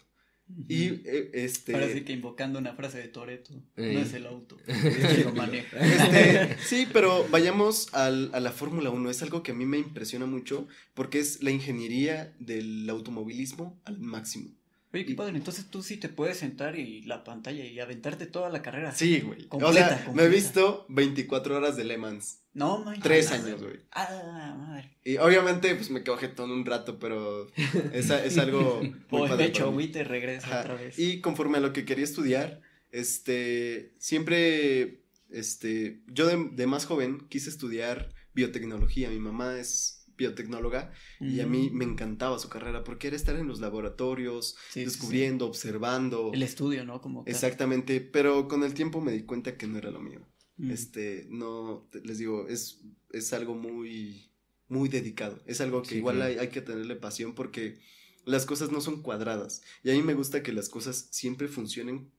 Y eh, este. Sí que invocando una frase de Toreto, Eh. no es el auto, es lo maneja. este, sí, pero vayamos al- a la Fórmula 1. Es algo que a mí me impresiona mucho porque es la ingeniería del automovilismo al máximo. Oye, qué padre, entonces tú sí te puedes sentar y la pantalla y aventarte toda la carrera. Sí, güey. o Completa, sea, me he visto 24 horas de Le Mans. No, man. Tres años, güey. Ah, madre. Y obviamente, pues me quedo jetón un rato, pero es, es algo. muy O padre de hecho, para mí. güey, te regresa Ajá, otra vez. Y conforme a lo que quería estudiar, este, siempre, este, yo de, de más joven quise estudiar biotecnología. Mi mamá es biotecnóloga y a mí Mm. me encantaba su carrera porque era estar en los laboratorios, Sí, sí, sí. descubriendo, observando. El estudio, ¿no? Como tal. Exactamente, pero con el tiempo me di cuenta que no era lo mío. Mm. Este, no, les digo, es, es algo muy, muy dedicado. Es algo que Sí, igual hay, hay que tenerle pasión porque las cosas no son cuadradas. Y a mí me gusta que las cosas siempre funcionen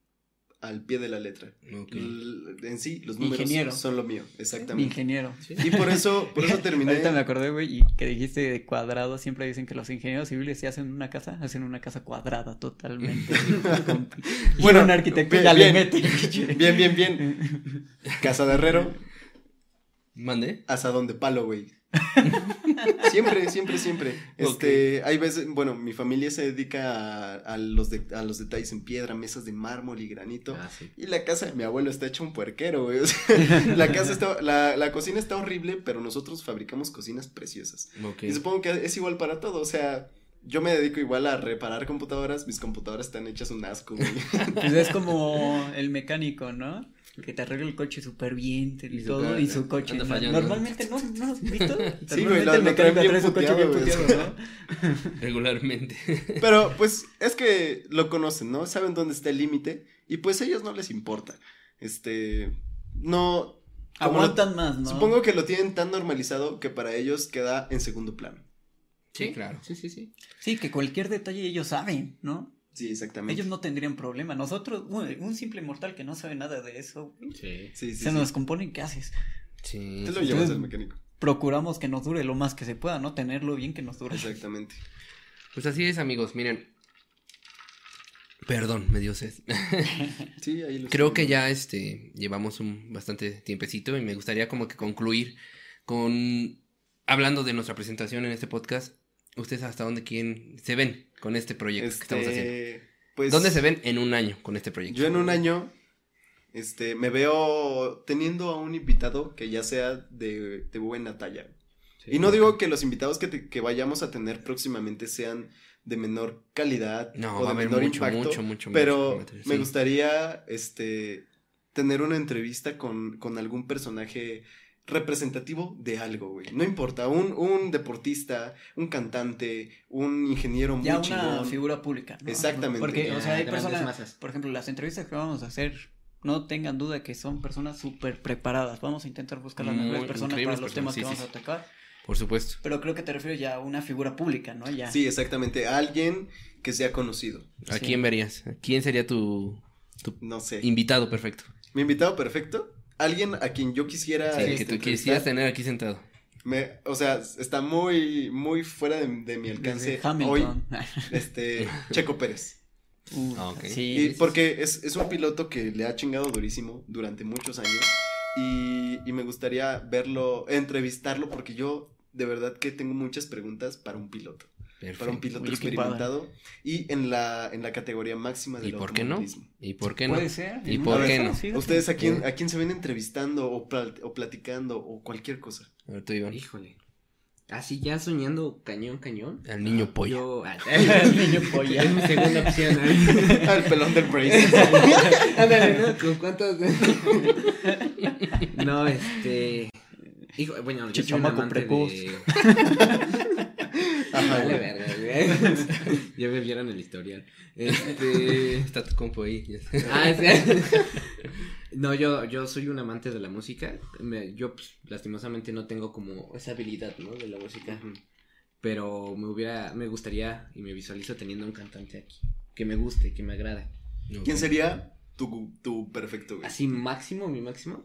al pie de la letra. En sí, los números Ingeniero. son lo mío, Mi exactamente. ingeniero. Y por eso, por eso terminé. Ahorita me acordé, güey, y que dijiste de cuadrado. Siempre dicen que los ingenieros civiles si hacen una casa, hacen una casa cuadrada totalmente. Y Bueno, un arquitecto bien, ya le bien. mete. Bien, bien, bien. Casa de herrero, ¿Mande? asadón de palo, güey. siempre, siempre, siempre. Este, hay veces, bueno, mi familia se dedica a, a los de- a los detalles en piedra, mesas de mármol y granito. Ah, sí. Y la casa de mi abuelo está hecha un puerquero, güey. O sea, la casa está, la, la cocina está horrible, pero nosotros fabricamos cocinas preciosas. Ok. Y supongo que es igual para todo, o sea, yo me dedico igual a reparar computadoras, mis computadoras están hechas un asco, güey. Pues es como el mecánico, ¿no? Que te arregla el coche súper bien y, todo, y su coche. anda ¿no? fallando. Normalmente no, ¿no has visto? Sí, Normalmente el mecánico trae su coche bien puteado, ¿no? Regularmente. Pero pues es que lo conocen, ¿no? Saben dónde está el límite y pues a ellos no les importa. Este, no... Aguantan más, ¿no? Supongo que lo tienen tan normalizado que para ellos queda en segundo plano. Sí, claro. Sí, sí, sí. Sí, que cualquier detalle ellos saben, ¿no? Sí, exactamente. Ellos no tendrían problema. Nosotros, un, un simple mortal que no sabe nada de eso, güey, Sí. Sí, sí, se sí. nos componen, ¿qué haces? Sí. Te lo llevas al mecánico. Procuramos que nos dure lo más que se pueda, ¿no? Tenerlo bien que nos dure. Exactamente. Pues así es, amigos. Miren. Perdón, me dio sed. Sí, ahí lo Creo que ya este llevamos un bastante tiempecito y me gustaría como que concluir con hablando de nuestra presentación en este podcast. Ustedes hasta dónde quieren se ven con este proyecto que estamos haciendo. Este, pues, ¿Dónde se ven en un año con este proyecto? Yo en un año, este, me veo teniendo a un invitado que ya sea de, de buena talla. Y no digo que los invitados que, te- que vayamos a tener próximamente sean de menor calidad No, o de menor mucho, impacto, mucho, mucho, pero mucho me gustaría, este, tener una entrevista con, con algún personaje representativo de algo, güey. No importa, un, un deportista, un cantante, un ingeniero muy ya una chingón. figura pública. ¿no? Exactamente. Porque, Ya, o sea, hay personas, masas. por ejemplo, las entrevistas que vamos a hacer, no tengan duda que son personas súper preparadas. Vamos a intentar buscar las Muy mejores personas para los personas, temas sí, que sí, vamos a tocar. Por supuesto. Pero creo que te refieres ya a una figura pública, ¿no? Ya. Sí, exactamente, alguien que sea conocido. ¿A Sí. quién verías? ¿Quién sería tu, tu No sé. invitado perfecto? Mi invitado perfecto, alguien a quien yo quisiera. Sí, este, que tú quisieras tener aquí sentado. Me- o sea, está muy, muy fuera de, de mi alcance hoy, este, Checo Pérez. Uh, Ah, ok. Sí, Y sí, sí. porque es, es un piloto que le ha chingado durísimo durante muchos años y, y me gustaría verlo, entrevistarlo porque yo de verdad que tengo muchas preguntas para un piloto, para un piloto Oye, experimentado y en la, en la categoría máxima del ¿Y por qué no? automovilismo. ¿Y por qué no? Puede ser. ¿Y por qué no? sí, ¿A ¿Ustedes a quién, a quién se ven entrevistando o, o platicando o cualquier cosa? A ver, tú, Iván. Híjole. Así ya soñando cañón, cañón. Al niño polla. Yo. El niño polla. Es mi segunda opción. ¿eh? Al pelón del Brace. Ándale, ¿no? ¿Con cuántos? no, este. Hijo, bueno, yo soy un amante precoz. de. Ajá, Vale, güey. verga, güey. Ya me vieron el historial. Este. Está tu compo ahí. Ah, sí. No, yo, yo soy un amante de la música. Me- yo, pues, lastimosamente, no tengo como esa habilidad, ¿no? De la música. Pero me hubiera, me gustaría y me visualizo teniendo un cantante aquí. Que me guste, que me agrade. ¿Quién sería tu, tu perfecto, güey? Así máximo, mi máximo.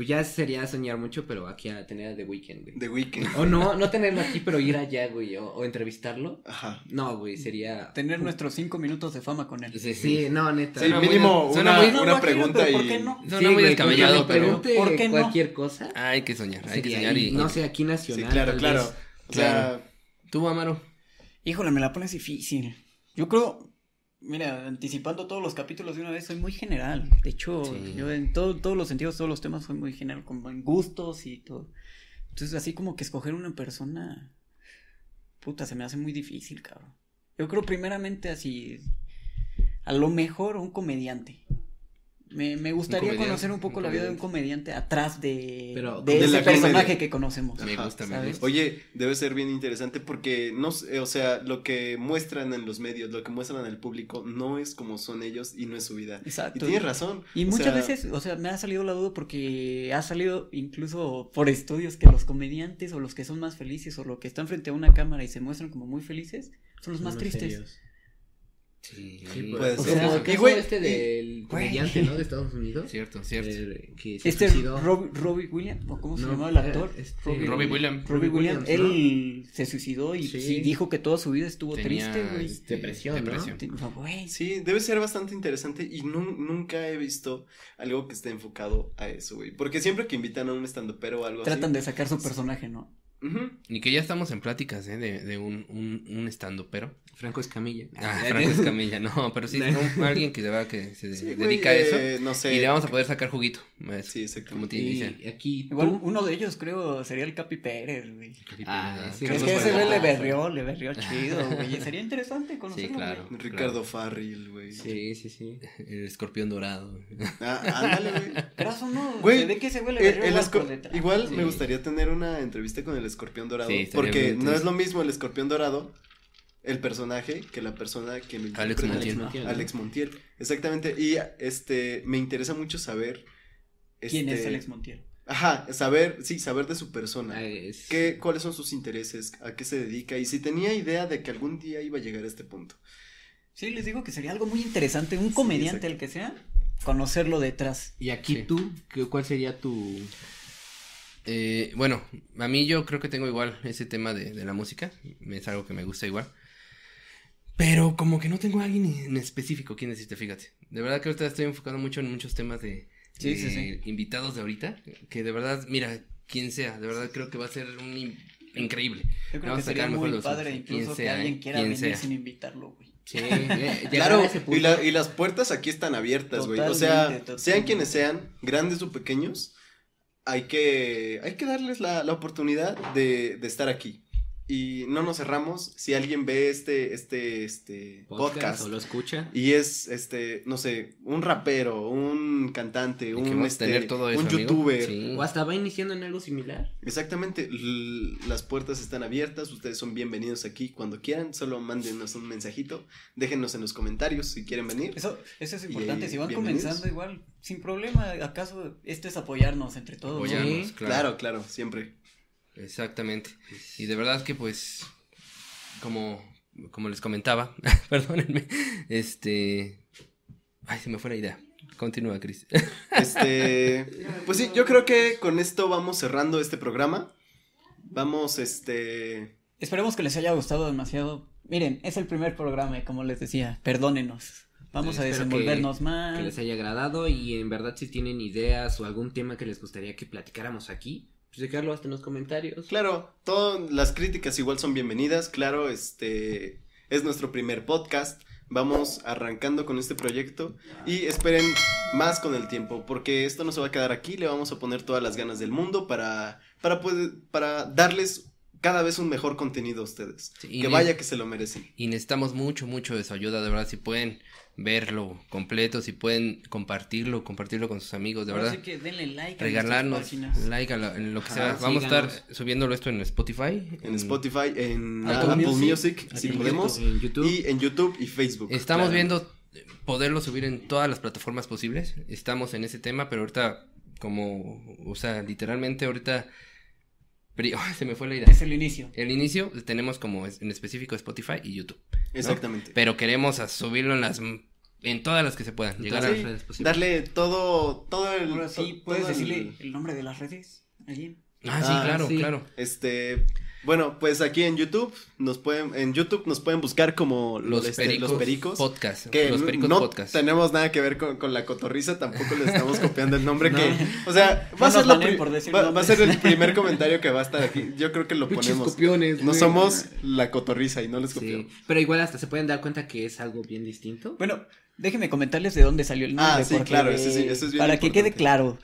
Pues ya sería soñar mucho, pero aquí a tener a The Weeknd, güey. The Weeknd. O no, no tenerlo aquí, pero ir allá, güey, o, o entrevistarlo. Ajá. No, güey, sería... Tener nuestros cinco minutos de fama con él. Sí, sí, no, neta. Sí, Suena muy mínimo suena una, muy- No, una no, pregunta pero y... ¿por qué no? Suena Sí, muy descabellado, pero ¿Por qué no? cualquier cosa. hay que soñar, hay que soñar ahí, y... No sé, aquí Sí, nacional. claro, tal claro. vez. O sea, Tú, Amaro. Híjole, me la pones difícil. Yo creo, mira, anticipando todos los capítulos de una vez, soy muy general. De hecho, Sí. yo en todo- todos los sentidos, todos los temas, soy muy general, como en gustos y todo. Entonces, así como que escoger una persona, puta, se me hace muy difícil, cabrón. Yo creo primeramente así, a lo mejor un comediante. Me, me gustaría conocer un poco un la vida de un comediante. atrás de, Pero de de ese personaje comedia. que conocemos. Me Ajá, gusta, me ¿sabes? gusta. Oye, debe ser bien interesante porque no sé, o sea, lo que muestran en los medios, lo que muestran al público no es como son ellos y no es su vida. Y Exacto. tienes razón. Y o muchas sea, veces, o sea, me ha salido la duda porque ha salido incluso por estudios que los comediantes o los que son más felices o los que están frente a una cámara y se muestran como muy felices son los más tristes. Sí, puede o ser. sea, O sea, el y, caso güey, este del comediante, ¿no? De Estados Unidos. Cierto, cierto. eh, que se Este suicidó. Rob- Robbie Williams, ¿o cómo se No, llamaba el actor? eh, este, Robbie, Robbie Williams. Robbie Williams, Williams, ¿no? él se suicidó y Sí. sí dijo que toda su vida estuvo Tenía, triste, güey. este, Depresión, ¿no? depresión. No, güey. Sí, debe ser bastante interesante y nu- nunca he visto algo que esté enfocado a eso, güey. Porque siempre que invitan a un estandopero o algo Tratan así. de sacar su personaje, ¿no? Ujú. Y que ya estamos en pláticas, ¿eh? De, de un, un, un estando, pero. Franco Escamilla. Ah, Franco Escamilla, no, pero sí, No. alguien que, de verdad que se Sí, güey, dedica a eso. eh, no sé. Y le vamos a poder sacar juguito. a eso, Sí, exacto. Como te Y dicen. aquí Igual uno de ellos creo sería el Capi Pérez, güey. Ah, sí, Es Carlos que ese güey le berrió, le berrió chido, güey. Sería interesante conocerlo. Sí, claro. güey. Ricardo Farril, güey. Sí, sí, sí. El escorpión dorado. Ah, ándale, güey. Creas o no, Güey, se ve que ese güey le El- berrió el por detrás. Igual Sí. me gustaría tener una entrevista con el escorpión dorado. Sí, porque no es lo mismo el escorpión dorado, el personaje, que la persona que me Alex. Montiel. Alex Montiel. Exactamente. Y este me interesa mucho saber. ¿Quién es este, Alex Montiel? Ajá, saber, sí, saber de su persona. Ah, es- ¿Qué, ¿Cuáles son sus intereses? ¿A qué se dedica? Y si tenía idea de que algún día iba a llegar a este punto. Sí, les digo que sería algo muy interesante, un comediante el que sea, conocerlo detrás. Y aquí Sí. tú, ¿qué- ¿cuál sería tu...? Eh, bueno, a mí yo creo que tengo igual ese tema de, de la música. Es algo que me gusta igual. Pero como que no tengo a alguien en específico quien decirte, fíjate. De verdad que ahorita estoy enfocando mucho en muchos temas de, Sí, de sí, sí. invitados de ahorita. Que de verdad, mira, quien sea, de verdad creo que va a ser un in- increíble. Yo creo Vamos que sería muy los padre ojos. incluso Quien que sea, alguien ¿eh? quiera venir sea. sin invitarlo, güey. Sí, eh, Claro, y, la- y las puertas aquí están abiertas, güey. O sea, totalmente. sean quienes sean, grandes o pequeños, hay que, hay que darles la, la oportunidad de, de estar aquí. Y no nos cerramos. Si alguien ve este, este, este podcast, podcast, o lo escucha. y es, este, no sé, un rapero, un cantante, un, este, tener todo eso, un youtuber. Sí. O hasta va iniciando en algo similar. Exactamente, l- las puertas están abiertas, ustedes son bienvenidos aquí cuando quieran, solo mándenos un mensajito, déjenos en los comentarios si quieren venir. Eso, eso es Y, importante, si van comenzando igual, sin problema, acaso esto es apoyarnos entre todos. ¿no? Apoyarnos, Claro, claro, siempre. Exactamente. Y de verdad que pues, como, como les comentaba, perdónenme, este... Ay, se me fue la idea. Continúa, Cris. Este, pues sí, yo creo que con esto vamos cerrando este programa. Vamos, este, Esperemos que les haya gustado demasiado. Miren, es el primer programa, y como les decía, perdónenos. Vamos a desenvolvernos Que más. les haya agradado y en verdad si tienen ideas o algún tema que les gustaría que platicáramos aquí, pues dejarlo hasta en los comentarios. claro, todas las críticas igual son bienvenidas, claro, este, es nuestro primer podcast. Vamos arrancando con este proyecto y esperen más con el tiempo, porque esto no se va a quedar aquí, le vamos a poner todas las ganas del mundo para, para, poder- para darles cada vez un mejor contenido a ustedes. Sí, que vaya que se lo merecen. Y necesitamos mucho, mucho de su ayuda, de verdad, si pueden verlo completo, si pueden compartirlo, compartirlo con sus amigos, de Ahora verdad. sí que denle like Regalarnos like a la- en lo que Ajá, sea. Vamos a estar subiéndolo esto en Spotify. En Spotify, en Apple Apple, Music, Music, si En podemos, YouTube, En YouTube. y en YouTube y Facebook. Estamos claro. viendo poderlo subir en todas las plataformas posibles. Estamos en ese tema, pero ahorita, como, o sea, literalmente ahorita. se me fue la idea. Es el inicio. El inicio tenemos como en específico Spotify y YouTube. Exactamente. Pero queremos a subirlo en las en todas las que se puedan. En Llegar todas a, las redes posibles. Darle todo, todo el... Ahora sí, to- ¿puedes el- decirle el nombre de las redes? ¿Alguien? Ah, sí, Ah, claro, sí. claro. Este, bueno, pues aquí en YouTube nos pueden, en YouTube nos pueden buscar como Los, este, pericos, los pericos. podcast. Que los pericos no podcast. tenemos nada que ver con, con la cotorriza, tampoco le estamos copiando el nombre No. que, o sea, No va a ser nos lo baneen pri- por decir va, va a nombres. ser el primer comentario que va a estar aquí. Yo creo que lo ponemos. copiones, No güey. somos la cotorriza y no les Sí, copiamos. pero igual hasta se pueden dar cuenta que es algo bien distinto. Bueno, déjenme comentarles de dónde salió el nombre. Ah, sí, porque- claro, eso sí, eso es bien Para que quede claro.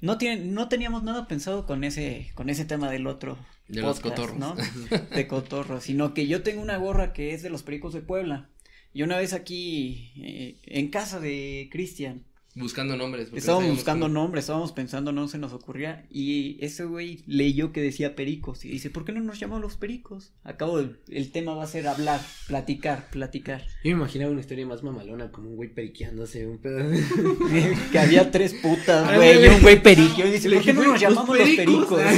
No, tienen, no teníamos nada pensado con ese, con ese tema del otro. De los podcast, cotorros. ¿no? De cotorros. Sino que yo tengo una gorra que es de los pericos de Puebla. Y una vez aquí, eh, en casa de Cristian, Buscando nombres. porque no estábamos sabíamos buscando cómo- nombres, estábamos pensando, no se nos ocurría. Y ese güey leyó que decía pericos. Y dice, ¿por qué no nos llamamos los pericos? Acabo de, el tema va a ser hablar, platicar, platicar. Yo me imaginaba una historia más mamalona, como un güey periqueándose, un pedo. que había tres putas, güey, y un güey periquio. Y dice, Le ¿por qué dije, no nos güey, los llamamos los pericos.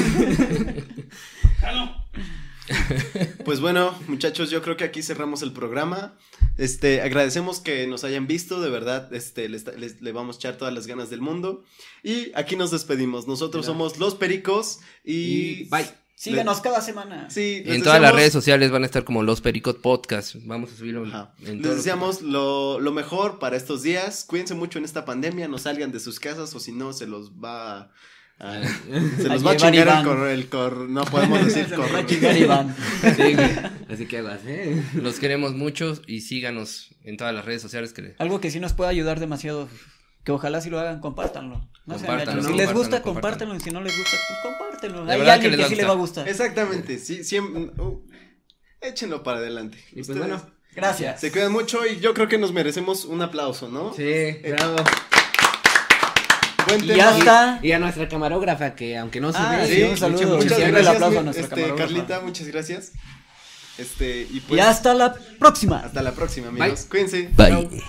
Pues bueno, muchachos, yo creo que aquí cerramos el programa. Este, agradecemos que nos hayan visto, de verdad, este, les, les- le vamos a echar todas las ganas del mundo. Y aquí nos despedimos. Nosotros Claro. somos los Pericos y, Y bye. Síganos cada semana. Sí, En todas las redes sociales van a estar como los Pericot Podcast. Vamos a subirlo Ajá. en Les deseamos lo, lo mejor para estos días. Cuídense mucho en esta pandemia, no salgan de sus casas o si no se los va Se A los va a chingar el cor, el cor, no podemos decir Se nos va cor. a chingar Iván. Sí, güey. Así que aguas, ¿eh? Los queremos mucho y síganos en todas las redes sociales que Algo que sí nos puede ayudar demasiado, que ojalá si lo hagan, compártanlo. No. Si les gusta, compártanlo. compártanlo, y si no les gusta, pues compártanlo. La Hay verdad alguien que que, les va a sí le va a gustar. Exactamente, sí, siempre. uh, échenlo para adelante. Y pues bueno. Gracias. Se cuidan mucho y yo creo que nos merecemos un aplauso, ¿no? Sí, bravo. Buen Y ya está. Y a nuestra camarógrafa, que aunque no se Ah, ve, sí, Sí, un saludo. Muchas Siempre el gracias, aplauso a nuestra este, camarógrafa. Carlita, muchas gracias. Este, y Y pues. hasta la próxima. Hasta la próxima, amigos. Bye. Cuídense. Bye.